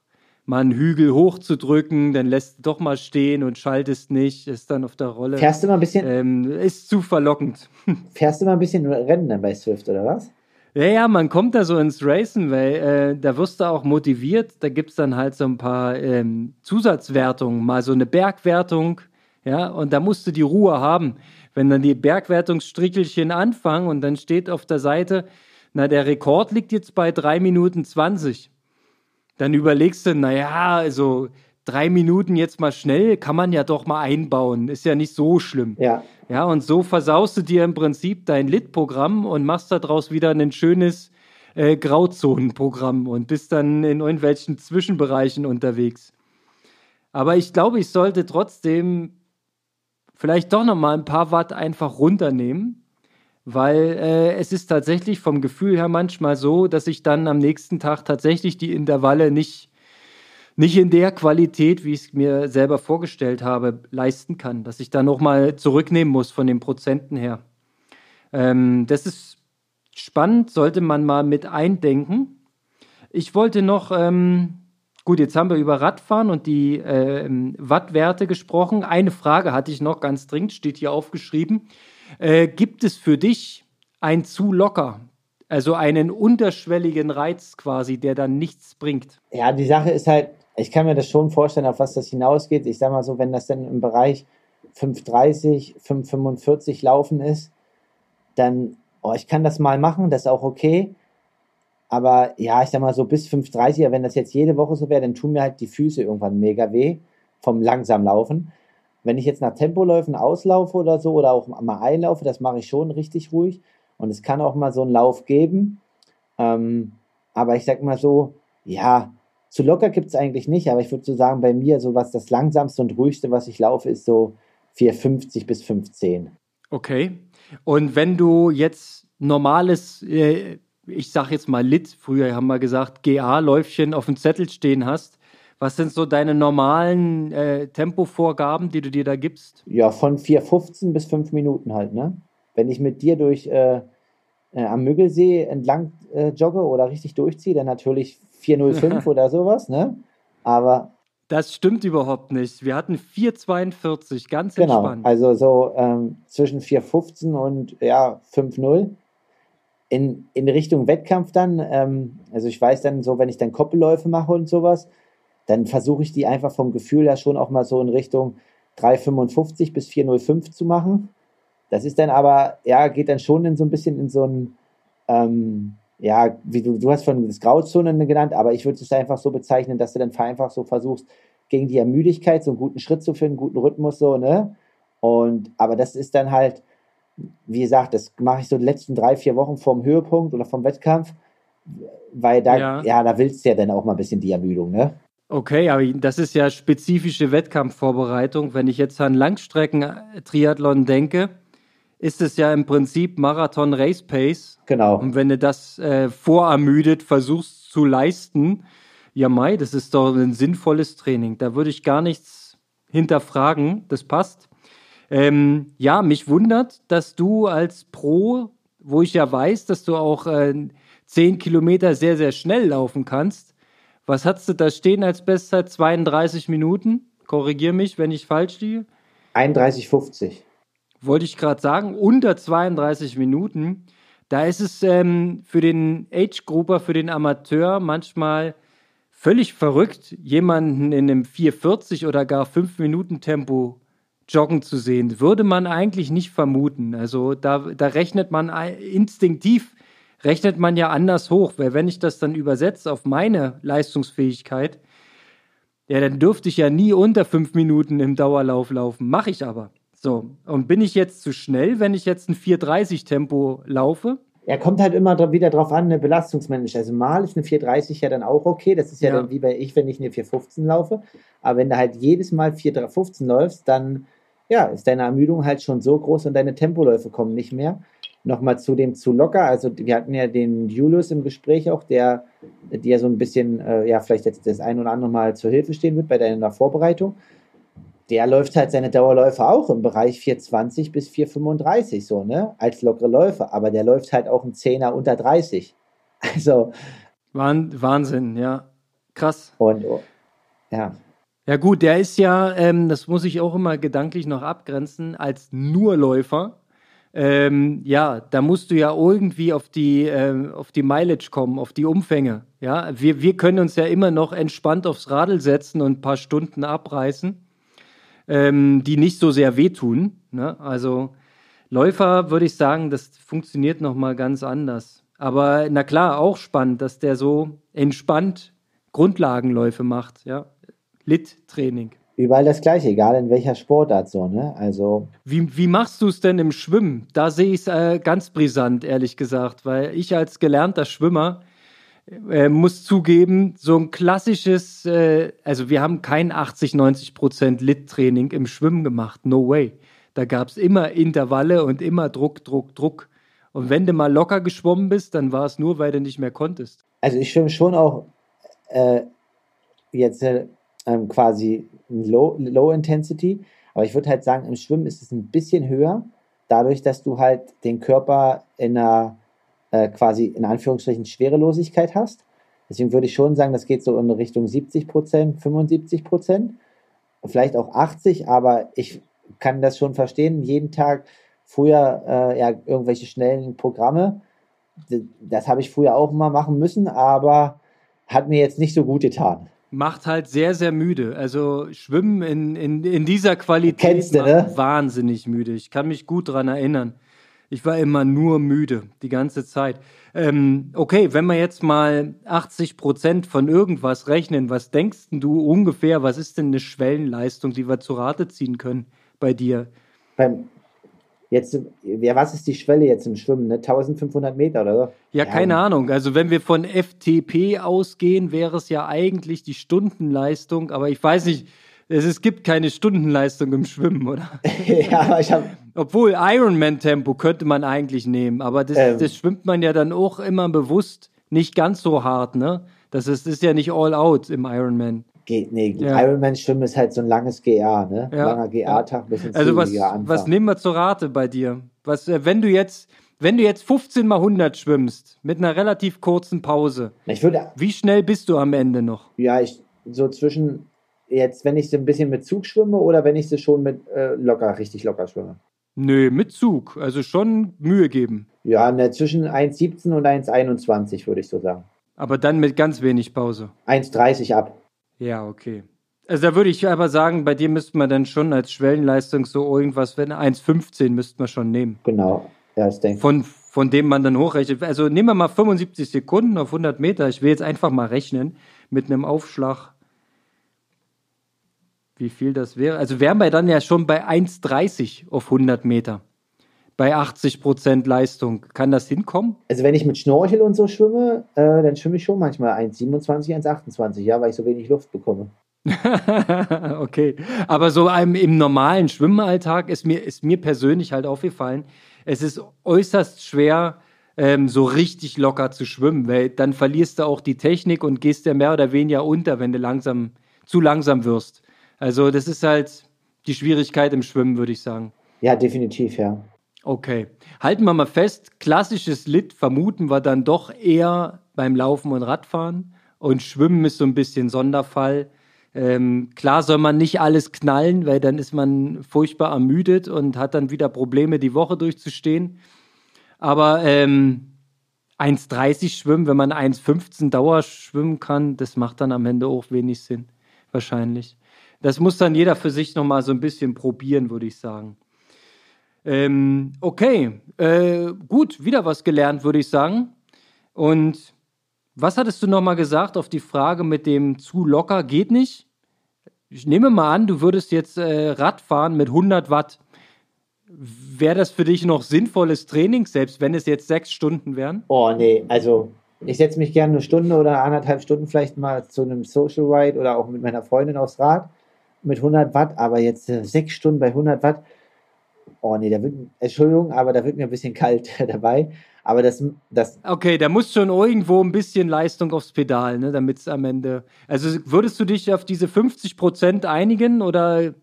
Speaker 3: mal einen Hügel hochzudrücken, dann lässt du doch mal stehen und schaltest nicht, ist dann auf der Rolle.
Speaker 2: Fährst du mal ein bisschen?
Speaker 3: Ähm, ist zu verlockend.
Speaker 2: Fährst du mal ein bisschen Rennen dann bei Swift, oder was?
Speaker 3: Ja, ja, man kommt da so ins Racen, weil äh, da wirst du auch motiviert. Da gibt es dann halt so ein paar ähm, Zusatzwertungen, mal so eine Bergwertung, ja, und da musst du die Ruhe haben. Wenn dann die Bergwertungsstrichelchen anfangen und dann steht auf der Seite, na, der Rekord liegt jetzt bei 3 Minuten 20 dann überlegst du, naja, also drei Minuten jetzt mal schnell kann man ja doch mal einbauen. Ist ja nicht so schlimm.
Speaker 2: Ja.
Speaker 3: Ja, und so versaust du dir im Prinzip dein Lit-Programm und machst daraus wieder ein schönes äh, Grauzonenprogramm und bist dann in irgendwelchen Zwischenbereichen unterwegs. Aber ich glaube, ich sollte trotzdem vielleicht doch noch mal ein paar Watt einfach runternehmen weil äh, es ist tatsächlich vom Gefühl her manchmal so, dass ich dann am nächsten Tag tatsächlich die Intervalle nicht, nicht in der Qualität, wie ich es mir selber vorgestellt habe, leisten kann, dass ich da nochmal zurücknehmen muss von den Prozenten her. Ähm, das ist spannend, sollte man mal mit eindenken. Ich wollte noch, ähm, gut, jetzt haben wir über Radfahren und die äh, Wattwerte gesprochen. Eine Frage hatte ich noch ganz dringend, steht hier aufgeschrieben. Äh, gibt es für dich ein zu locker? Also einen unterschwelligen Reiz quasi, der dann nichts bringt?
Speaker 2: Ja, die Sache ist halt, ich kann mir das schon vorstellen, auf was das hinausgeht. Ich sag mal so, wenn das dann im Bereich 5,30, 5,45 laufen ist, dann, oh, ich kann das mal machen, das ist auch okay. Aber ja, ich sag mal so bis 5,30, wenn das jetzt jede Woche so wäre, dann tun mir halt die Füße irgendwann mega weh vom langsam Laufen. Wenn ich jetzt nach Tempoläufen auslaufe oder so oder auch mal einlaufe, das mache ich schon richtig ruhig. Und es kann auch mal so einen Lauf geben. Ähm, aber ich sag mal so, ja, zu locker gibt es eigentlich nicht, aber ich würde so sagen, bei mir so was das langsamste und ruhigste, was ich laufe, ist so 4,50 bis 5,10.
Speaker 3: Okay. Und wenn du jetzt normales, äh, ich sag jetzt mal Lit, früher haben wir gesagt, GA-Läufchen auf dem Zettel stehen hast, was sind so deine normalen äh, Tempovorgaben, die du dir da gibst?
Speaker 2: Ja, von 4,15 bis 5 Minuten halt, ne? Wenn ich mit dir durch äh, äh, am Müggelsee entlang äh, jogge oder richtig durchziehe, dann natürlich 405 oder sowas, ne? Aber.
Speaker 3: Das stimmt überhaupt nicht. Wir hatten 442, ganz
Speaker 2: genau,
Speaker 3: entspannt.
Speaker 2: Also so ähm, zwischen 415 und ja, 5-0. In, in Richtung Wettkampf dann, ähm, also ich weiß dann so, wenn ich dann Koppelläufe mache und sowas, dann versuche ich die einfach vom Gefühl her schon auch mal so in Richtung 3,55 bis 4,05 zu machen. Das ist dann aber, ja, geht dann schon in so ein bisschen in so ein, ähm, ja, wie du, du hast von das Grauzonen genannt, aber ich würde es einfach so bezeichnen, dass du dann einfach so versuchst, gegen die Ermüdigkeit so einen guten Schritt zu finden, einen guten Rhythmus so, ne? Und, aber das ist dann halt, wie gesagt, das mache ich so die letzten drei, vier Wochen vorm Höhepunkt oder vom Wettkampf, weil da, ja, ja da willst du ja dann auch mal ein bisschen die Ermüdung, ne?
Speaker 3: Okay, aber das ist ja spezifische Wettkampfvorbereitung. Wenn ich jetzt an Langstrecken-Triathlon denke, ist es ja im Prinzip Marathon Race Pace.
Speaker 2: Genau.
Speaker 3: Und wenn du das äh, vorermüdet versuchst zu leisten, ja, Mai, das ist doch ein sinnvolles Training. Da würde ich gar nichts hinterfragen. Das passt. Ähm, ja, mich wundert, dass du als Pro, wo ich ja weiß, dass du auch äh, 10 Kilometer sehr, sehr schnell laufen kannst. Was hast du da stehen als Bestzeit? 32 Minuten? Korrigier mich, wenn ich falsch liege.
Speaker 2: 31,50
Speaker 3: wollte ich gerade sagen, unter 32 Minuten. Da ist es ähm, für den Age-Grouper, für den Amateur manchmal völlig verrückt, jemanden in einem 440 oder gar 5 Minuten Tempo joggen zu sehen. Würde man eigentlich nicht vermuten. Also da, da rechnet man instinktiv, rechnet man ja anders hoch, weil wenn ich das dann übersetze auf meine Leistungsfähigkeit, ja, dann dürfte ich ja nie unter 5 Minuten im Dauerlauf laufen. Mache ich aber. So, und bin ich jetzt zu schnell, wenn ich jetzt ein 430 Tempo laufe?
Speaker 2: Er kommt halt immer wieder drauf an, eine Belastungsmanager. Also mal ist eine 430 ja dann auch okay. Das ist ja, ja. dann wie bei ich, wenn ich eine 415 laufe. Aber wenn du halt jedes Mal 415 läufst, dann ja, ist deine Ermüdung halt schon so groß und deine Tempoläufe kommen nicht mehr. Nochmal zu dem zu locker. Also wir hatten ja den Julius im Gespräch auch, der dir so ein bisschen, äh, ja, vielleicht jetzt das ein oder andere Mal zur Hilfe stehen wird bei deiner Vorbereitung der läuft halt seine Dauerläufe auch im Bereich 420 bis 435 so, ne? Als lockere Läufe. Aber der läuft halt auch ein Zehner unter 30. Also.
Speaker 3: Wahnsinn, ja. Krass.
Speaker 2: Und, oh, ja.
Speaker 3: Ja, gut, der ist ja, ähm, das muss ich auch immer gedanklich noch abgrenzen, als nur Läufer. Ähm, ja, da musst du ja irgendwie auf die, äh, auf die Mileage kommen, auf die Umfänge. Ja, wir, wir können uns ja immer noch entspannt aufs Radl setzen und ein paar Stunden abreißen ähm, die nicht so sehr wehtun. Ne? Also Läufer würde ich sagen, das funktioniert nochmal ganz anders. Aber na klar, auch spannend, dass der so entspannt Grundlagenläufe macht, ja. Lit-Training.
Speaker 2: Überall das gleiche, egal in welcher Sportart so, ne? Also.
Speaker 3: Wie, wie machst du es denn im Schwimmen? Da sehe ich es äh, ganz brisant, ehrlich gesagt, weil ich als gelernter Schwimmer äh, muss zugeben, so ein klassisches, äh, also wir haben kein 80, 90 Prozent Lit-Training im Schwimmen gemacht, no way. Da gab es immer Intervalle und immer Druck, Druck, Druck. Und wenn du mal locker geschwommen bist, dann war es nur, weil du nicht mehr konntest.
Speaker 2: Also ich schwimme schon auch äh, jetzt äh, ähm, quasi low, low Intensity, aber ich würde halt sagen, im Schwimmen ist es ein bisschen höher, dadurch, dass du halt den Körper in einer äh, quasi in Anführungsstrichen Schwerelosigkeit hast. Deswegen würde ich schon sagen, das geht so in Richtung 70 Prozent, 75 Prozent, vielleicht auch 80, aber ich kann das schon verstehen. Jeden Tag früher äh, ja irgendwelche schnellen Programme, das habe ich früher auch mal machen müssen, aber hat mir jetzt nicht so gut getan.
Speaker 3: Macht halt sehr, sehr müde. Also Schwimmen in, in, in dieser Qualität
Speaker 2: Kennst du, ne?
Speaker 3: wahnsinnig müde. Ich kann mich gut dran erinnern. Ich war immer nur müde, die ganze Zeit. Ähm, okay, wenn wir jetzt mal 80 Prozent von irgendwas rechnen, was denkst du ungefähr, was ist denn eine Schwellenleistung, die wir zu Rate ziehen können bei dir?
Speaker 2: Beim, jetzt, ja, was ist die Schwelle jetzt im Schwimmen? Ne? 1500 Meter oder so?
Speaker 3: Ja, keine Ahnung. Also wenn wir von FTP ausgehen, wäre es ja eigentlich die Stundenleistung, aber ich weiß nicht, es, es gibt keine Stundenleistung im Schwimmen, oder?
Speaker 2: ja, aber ich habe
Speaker 3: Obwohl Ironman-Tempo könnte man eigentlich nehmen, aber das,
Speaker 2: Ähm.
Speaker 3: das schwimmt man ja dann auch immer bewusst nicht ganz so hart, ne? Das ist, ist ja nicht all out im Ironman.
Speaker 2: Geht, nee,
Speaker 3: Ja.
Speaker 2: Ironman schwimmen ist halt so ein langes GA, ne?
Speaker 3: Ja.
Speaker 2: Langer GA-Tag, bisschen
Speaker 3: Also was,
Speaker 2: Anfang.
Speaker 3: was nehmen wir zur Rate bei dir? Was, äh, wenn du jetzt, wenn du jetzt 15 mal 100 schwimmst, mit einer relativ kurzen Pause,
Speaker 2: Ich würde,
Speaker 3: wie schnell bist du am Ende noch?
Speaker 2: ja, ich, so zwischen, jetzt, wenn ich so ein bisschen mit Zug schwimme oder wenn ich sie schon mit äh, locker, richtig locker schwimme.
Speaker 3: Nö, mit Zug. Also schon Mühe geben.
Speaker 2: Ja, ne, zwischen 1,17 und 1,21 würde ich so sagen.
Speaker 3: Aber dann mit ganz wenig Pause.
Speaker 2: 1,30 ab.
Speaker 3: Ja, okay. Also da würde ich aber sagen, bei dir müsste man dann schon als Schwellenleistung so irgendwas, wenn 1,15 müsste man schon nehmen.
Speaker 2: Genau. Ja, das denke ich.
Speaker 3: Von, von dem man dann hochrechnet. Also nehmen wir mal 75 Sekunden auf 100 Meter. Ich will jetzt einfach mal rechnen mit einem Aufschlag. Wie viel das wäre. Also wären wir dann ja schon bei 1,30 auf 100 Meter. Bei 80 Prozent Leistung. Kann das hinkommen?
Speaker 2: Also wenn ich mit Schnorchel und so schwimme, äh, dann schwimme ich schon manchmal 1,27, 1,28, ja, weil ich so wenig Luft bekomme.
Speaker 3: okay. Aber so einem, im normalen Schwimmalltag ist mir, ist mir persönlich halt aufgefallen, es ist äußerst schwer, ähm, so richtig locker zu schwimmen, weil dann verlierst du auch die Technik und gehst ja mehr oder weniger unter, wenn du langsam, zu langsam wirst. Also, das ist halt die Schwierigkeit im Schwimmen, würde ich sagen.
Speaker 2: Ja, definitiv, ja.
Speaker 3: Okay. Halten wir mal fest, klassisches Lit vermuten wir dann doch eher beim Laufen und Radfahren. Und Schwimmen ist so ein bisschen Sonderfall. Ähm, klar soll man nicht alles knallen, weil dann ist man furchtbar ermüdet und hat dann wieder Probleme, die Woche durchzustehen. Aber ähm, 1,30 schwimmen, wenn man 1,15 Dauer schwimmen kann, das macht dann am Ende auch wenig Sinn. Wahrscheinlich. Das muss dann jeder für sich nochmal so ein bisschen probieren, würde ich sagen. Ähm, okay, äh, gut, wieder was gelernt, würde ich sagen. Und was hattest du nochmal gesagt auf die Frage mit dem zu locker geht nicht? Ich nehme mal an, du würdest jetzt äh, Rad fahren mit 100 Watt. Wäre das für dich noch sinnvolles Training, selbst wenn es jetzt sechs Stunden wären?
Speaker 2: Oh, nee, also ich setze mich gerne eine Stunde oder anderthalb Stunden vielleicht mal zu einem Social Ride oder auch mit meiner Freundin aufs Rad mit 100 Watt, aber jetzt äh, sechs Stunden bei 100 Watt, oh nee, da wird, Entschuldigung, aber da wird mir ein bisschen kalt dabei. Aber das, das,
Speaker 3: Okay, da muss schon irgendwo ein bisschen Leistung aufs Pedal, ne, damit es am Ende. Also würdest du dich auf diese 50 Prozent einigen oder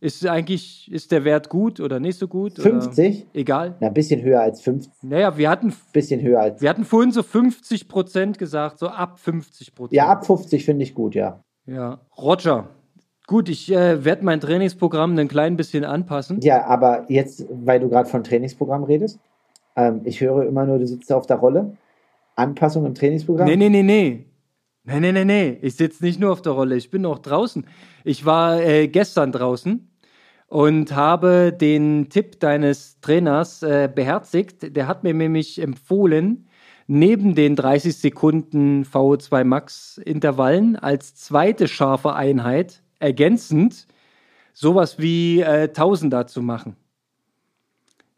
Speaker 3: ist eigentlich ist der Wert gut oder nicht so gut? Oder
Speaker 2: 50,
Speaker 3: egal.
Speaker 2: na, ein bisschen höher als 50,
Speaker 3: Naja, wir hatten,
Speaker 2: bisschen höher als,
Speaker 3: wir hatten vorhin so 50 Prozent gesagt, so ab 50 Prozent.
Speaker 2: ja, ab 50 finde ich gut, ja.
Speaker 3: Ja. Roger. Gut, ich äh, werde mein Trainingsprogramm ein klein bisschen anpassen.
Speaker 2: Ja, aber jetzt, weil du gerade von Trainingsprogramm redest, ähm, ich höre immer nur, du sitzt auf der Rolle. Anpassung im Trainingsprogramm?
Speaker 3: Nee, nee, nee, nee. Nee, nee, nee, nee. Ich sitze nicht nur auf der Rolle, ich bin auch draußen. Ich war äh, gestern draußen und habe den Tipp deines Trainers äh, beherzigt. Der hat mir nämlich empfohlen, neben den 30 Sekunden VO2 Max Intervallen als zweite scharfe Einheit ergänzend sowas wie äh, Tausender zu machen.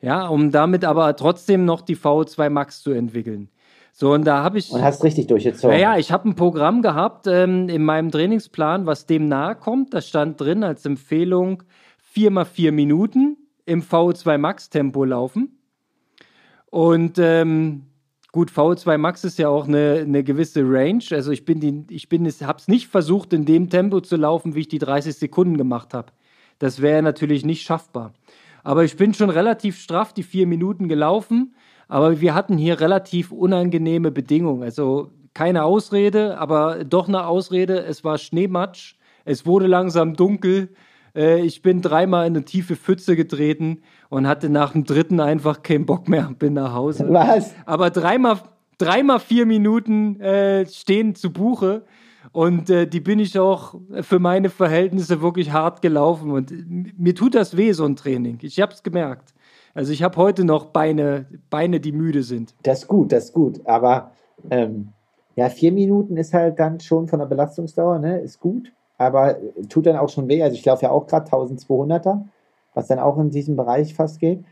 Speaker 3: Ja, um damit aber trotzdem noch die VO2 Max zu entwickeln. So, und da habe ich.
Speaker 2: Und hast richtig durchgezogen.
Speaker 3: Naja, ich habe ein Programm gehabt ähm, in meinem Trainingsplan, was dem nahe kommt. Da stand drin als Empfehlung 4 mal 4 Minuten im VO2 Max Tempo laufen. Und ähm, gut, VO2 Max ist ja auch eine, eine gewisse Range. Also ich bin die, ich bin es, habe es nicht versucht, in dem Tempo zu laufen, wie ich die 30 Sekunden gemacht habe. Das wäre natürlich nicht schaffbar. Aber ich bin schon relativ straff die vier Minuten gelaufen. Aber wir hatten hier relativ unangenehme Bedingungen. Also keine Ausrede, aber doch eine Ausrede. Es war Schneematsch. Es wurde langsam dunkel. Äh, ich bin dreimal in eine tiefe Pfütze getreten und hatte nach dem dritten einfach keinen Bock mehr. Bin nach Hause.
Speaker 2: Was?
Speaker 3: Aber dreimal, dreimal vier Minuten äh, stehen zu Buche. Und äh, die bin ich auch für meine Verhältnisse wirklich hart gelaufen. Und mir tut das weh, so ein Training. Ich habe es gemerkt. Also ich habe heute noch Beine, Beine, die müde sind.
Speaker 2: Das ist gut, das ist gut. Aber ähm, ja, vier Minuten ist halt dann schon von der Belastungsdauer, ne, ist gut. Aber tut dann auch schon weh. Also ich laufe ja auch gerade 1200er, was dann auch in diesem Bereich fast geht.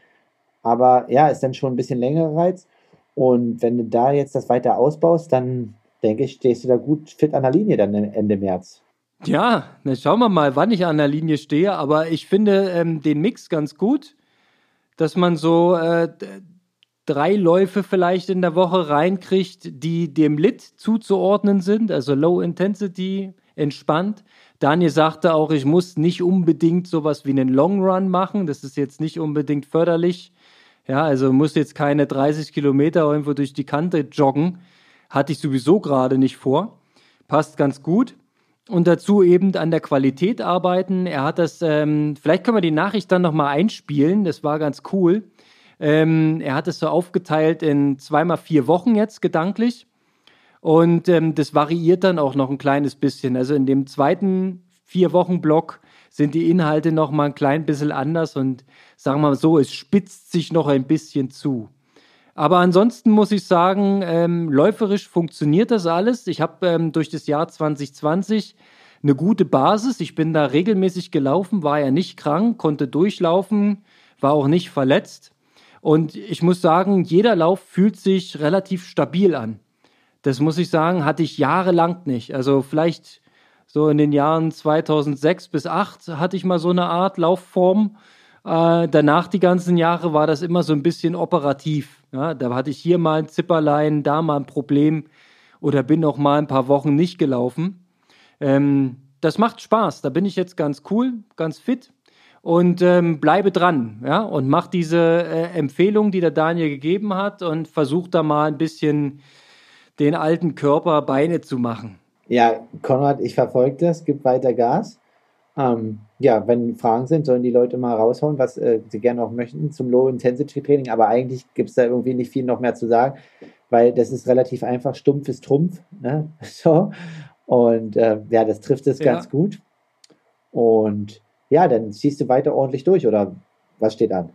Speaker 2: Aber ja, ist dann schon ein bisschen längerer Reiz. Und wenn du da jetzt das weiter ausbaust, dann denke ich, stehst du da gut fit an der Linie dann Ende März.
Speaker 3: Ja, dann schauen wir mal, wann ich an der Linie stehe. Aber ich finde ähm, den Mix ganz gut, dass man so äh, drei Läufe vielleicht in der Woche reinkriegt, die dem Lit zuzuordnen sind, also Low Intensity, entspannt. Daniel sagte auch, ich muss nicht unbedingt sowas wie einen Long Run machen. Das ist jetzt nicht unbedingt förderlich. Ja, also muss jetzt keine 30 Kilometer irgendwo durch die Kante joggen. Hatte ich sowieso gerade nicht vor. Passt ganz gut. Und dazu eben an der Qualität arbeiten. Er hat das, ähm, vielleicht können wir die Nachricht dann nochmal einspielen. Das war ganz cool. Ähm, er hat es so aufgeteilt in zweimal vier Wochen jetzt gedanklich. Und ähm, das variiert dann auch noch ein kleines bisschen. Also in dem zweiten vier Wochen Block sind die Inhalte noch mal ein klein bisschen anders und sagen wir mal so, es spitzt sich noch ein bisschen zu. Aber ansonsten muss ich sagen, ähm, läuferisch funktioniert das alles. Ich habe ähm, durch das Jahr 2020 eine gute Basis. Ich bin da regelmäßig gelaufen, war ja nicht krank, konnte durchlaufen, war auch nicht verletzt. Und ich muss sagen, jeder Lauf fühlt sich relativ stabil an. Das muss ich sagen, hatte ich jahrelang nicht. Also vielleicht so in den Jahren 2006 bis 2008 hatte ich mal so eine Art Laufform. Äh, danach die ganzen Jahre war das immer so ein bisschen operativ. Ja? Da hatte ich hier mal ein Zipperlein, da mal ein Problem oder bin auch mal ein paar Wochen nicht gelaufen. Ähm, das macht Spaß. Da bin ich jetzt ganz cool, ganz fit und ähm, bleibe dran, ja, und mach diese äh, Empfehlung, die der Daniel gegeben hat und versuch da mal ein bisschen den alten Körper Beine zu machen.
Speaker 2: Ja, Konrad, ich verfolge das, gib weiter Gas. Ähm, ja, wenn Fragen sind, sollen die Leute mal raushauen, was äh, sie gerne auch möchten zum Low-Intensity-Training. Aber eigentlich gibt es da irgendwie nicht viel noch mehr zu sagen, weil das ist relativ einfach. Stumpf ist Trumpf. Ne? So. Und äh, ja, das trifft es ja. ganz gut. Und ja, dann ziehst du weiter ordentlich durch, oder was steht an?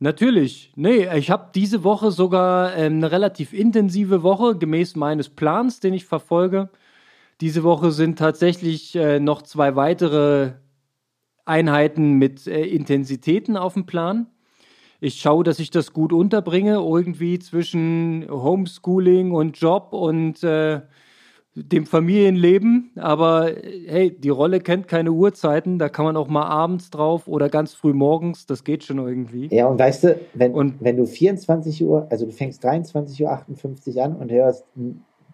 Speaker 3: Natürlich. Nee, ich habe diese Woche sogar ähm, eine relativ intensive Woche, gemäß meines Plans, den ich verfolge. Diese Woche sind tatsächlich äh, noch zwei weitere Einheiten mit äh, Intensitäten auf dem Plan. Ich schaue, dass ich das gut unterbringe, irgendwie zwischen Homeschooling und Job und äh, dem Familienleben, aber hey, die Rolle kennt keine Uhrzeiten, da kann man auch mal abends drauf oder ganz früh morgens, das geht schon irgendwie.
Speaker 2: Ja, und weißt du, wenn, und, wenn du 24 Uhr, also du fängst 23.58 Uhr an und hörst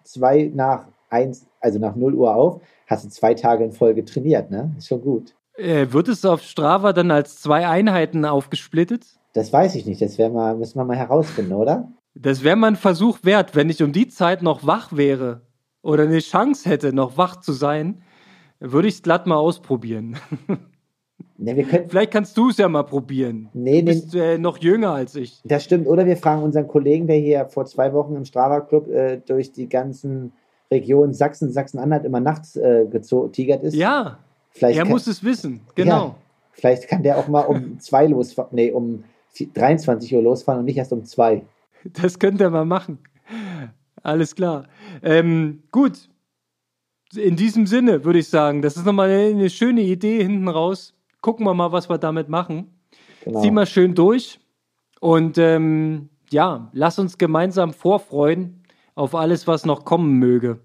Speaker 2: zwei nach eins, also nach 0 Uhr auf, hast du zwei Tage in Folge trainiert, ne? Ist schon gut.
Speaker 3: Äh, wird es auf Strava dann als zwei Einheiten aufgesplittet?
Speaker 2: Das weiß ich nicht, das mal, müssen wir mal herausfinden, oder?
Speaker 3: Das wäre mal ein Versuch wert, wenn ich um die Zeit noch wach wäre oder eine Chance hätte, noch wach zu sein, würde ich es glatt mal ausprobieren. Nee, können, Vielleicht kannst du es ja mal probieren. Nee, du bist äh, noch jünger als ich.
Speaker 2: Das stimmt. Oder wir fragen unseren Kollegen, der hier vor zwei Wochen im Strava Club äh, durch die ganzen Regionen Sachsen, Sachsen-Anhalt immer nachts äh, getigert ist.
Speaker 3: Ja, vielleicht er kann, muss es wissen. Genau. Ja,
Speaker 2: vielleicht kann der auch mal um zwei losfahren, nee, um 23 Uhr losfahren und nicht erst um zwei.
Speaker 3: Das könnte er mal machen. Alles klar. Ähm, gut. In diesem Sinne würde ich sagen, das ist nochmal eine, eine schöne Idee hinten raus. Gucken wir mal, was wir damit machen. Genau. Zieh mal schön durch. Und ähm, ja, lass uns gemeinsam vorfreuen auf alles, was noch kommen möge.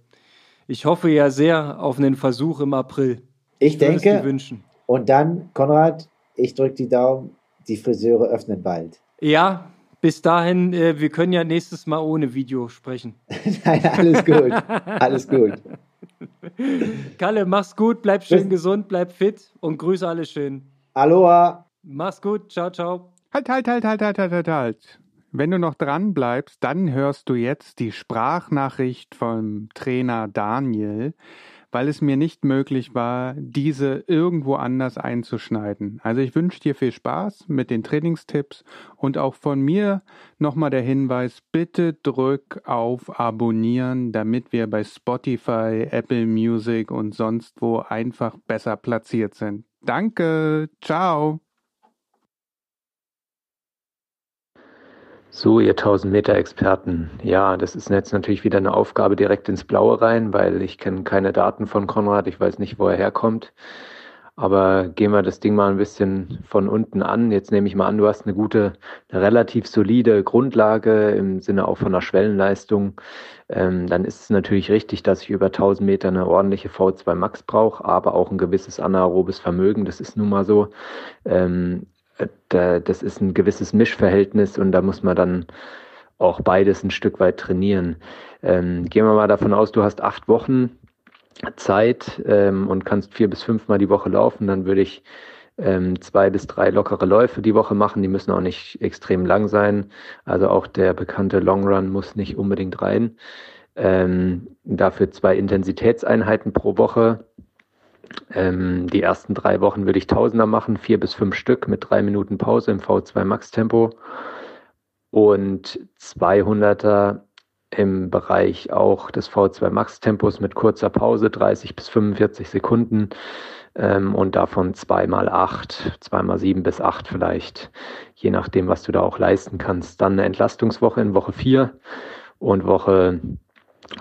Speaker 3: Ich hoffe ja sehr auf einen Versuch im April.
Speaker 2: Ich, ich denke. wünschen. Und dann, Konrad, ich drücke die Daumen, die Friseure öffnen bald.
Speaker 3: Ja, bis dahin, äh, wir können ja nächstes Mal ohne Video sprechen.
Speaker 2: Nein, alles gut. alles gut.
Speaker 3: Kalle, mach's gut, bleib schön bis gesund, bleib fit und grüße alle schön.
Speaker 2: Aloha.
Speaker 3: Mach's gut, ciao, ciao.
Speaker 4: Halt, halt, halt, halt, halt, halt, halt, halt. Wenn du noch dran bleibst, dann hörst du jetzt die Sprachnachricht vom Trainer Daniel, weil es mir nicht möglich war, diese irgendwo anders einzuschneiden. Also ich wünsche dir viel Spaß mit den Trainingstipps und auch von mir nochmal der Hinweis, bitte drück auf Abonnieren, damit wir bei Spotify, Apple Music und sonst wo einfach besser platziert sind. Danke, ciao.
Speaker 1: So, ihr 1000 Meter Experten. Ja, das ist jetzt natürlich wieder eine Aufgabe direkt ins Blaue rein, weil ich kenne keine Daten von Konrad. Ich weiß nicht, wo er herkommt. Aber gehen wir das Ding mal ein bisschen von unten an. Jetzt nehme ich mal an, du hast eine gute, eine relativ solide Grundlage im Sinne auch von der Schwellenleistung. Ähm, dann ist es natürlich richtig, dass ich über 1000 Meter eine ordentliche V2 Max brauche, aber auch ein gewisses anaerobes Vermögen. Das ist nun mal so. Ähm, das ist ein gewisses Mischverhältnis und da muss man dann auch beides ein Stück weit trainieren. Ähm, gehen wir mal davon aus, du hast acht Wochen Zeit ähm, und kannst vier bis fünf Mal die Woche laufen, dann würde ich ähm, zwei bis drei lockere Läufe die Woche machen. Die müssen auch nicht extrem lang sein. Also auch der bekannte Long Run muss nicht unbedingt rein. Ähm, dafür zwei Intensitätseinheiten pro Woche ähm, die ersten drei Wochen würde ich Tausender machen, vier bis fünf Stück mit drei Minuten Pause im V2 Max Tempo und 200er im Bereich auch des V2 Max Tempos mit kurzer Pause, 30 bis 45 Sekunden ähm, und davon zweimal acht, zweimal sieben bis acht vielleicht, je nachdem, was du da auch leisten kannst. Dann eine Entlastungswoche in Woche vier und Woche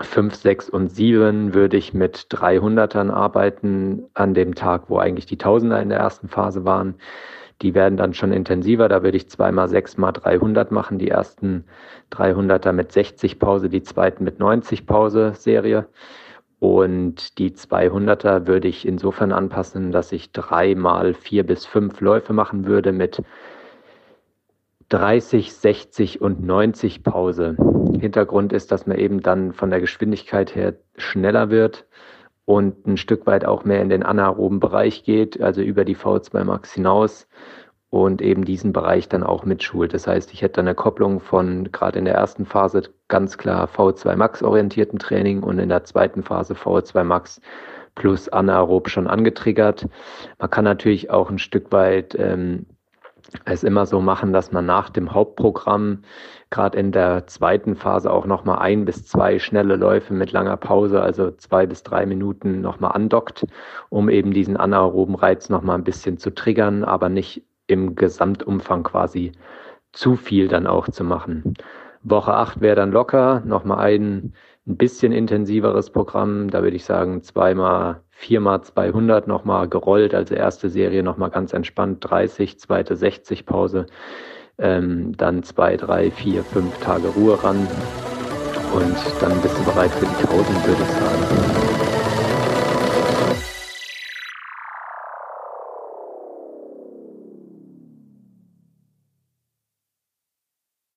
Speaker 1: 5, 6 und 7 würde ich mit 300ern arbeiten an dem Tag, wo eigentlich die Tausender in der ersten Phase waren. Die werden dann schon intensiver. Da würde ich zweimal 6 mal 300 machen. Die ersten 300er mit 60 Pause, die zweiten mit 90 Pause Serie. Und die 200er würde ich insofern anpassen, dass ich dreimal vier bis fünf Läufe machen würde mit 30, 60 und 90 Pause. Hintergrund ist, dass man eben dann von der Geschwindigkeit her schneller wird und ein Stück weit auch mehr in den anaeroben Bereich geht, also über die V2 Max hinaus und eben diesen Bereich dann auch mitschult. Das heißt, ich hätte eine Kopplung von gerade in der ersten Phase ganz klar V2 Max orientierten Training und in der zweiten Phase V2 Max plus anaerob schon angetriggert. Man kann natürlich auch ein Stück weit ähm, es immer so machen, dass man nach dem Hauptprogramm gerade in der zweiten Phase auch nochmal ein bis zwei schnelle Läufe mit langer Pause, also zwei bis drei Minuten nochmal andockt, um eben diesen anaeroben Reiz nochmal ein bisschen zu triggern, aber nicht im Gesamtumfang quasi zu viel dann auch zu machen. Woche acht wäre dann locker, nochmal ein, ein bisschen intensiveres Programm, da würde ich sagen zweimal 4 mal 200 nochmal gerollt, also erste Serie nochmal ganz entspannt 30, zweite 60 Pause, ähm, dann 2, 3, 4, 5 Tage Ruhe ran und dann bist du bereit für die 1000, würde ich sagen.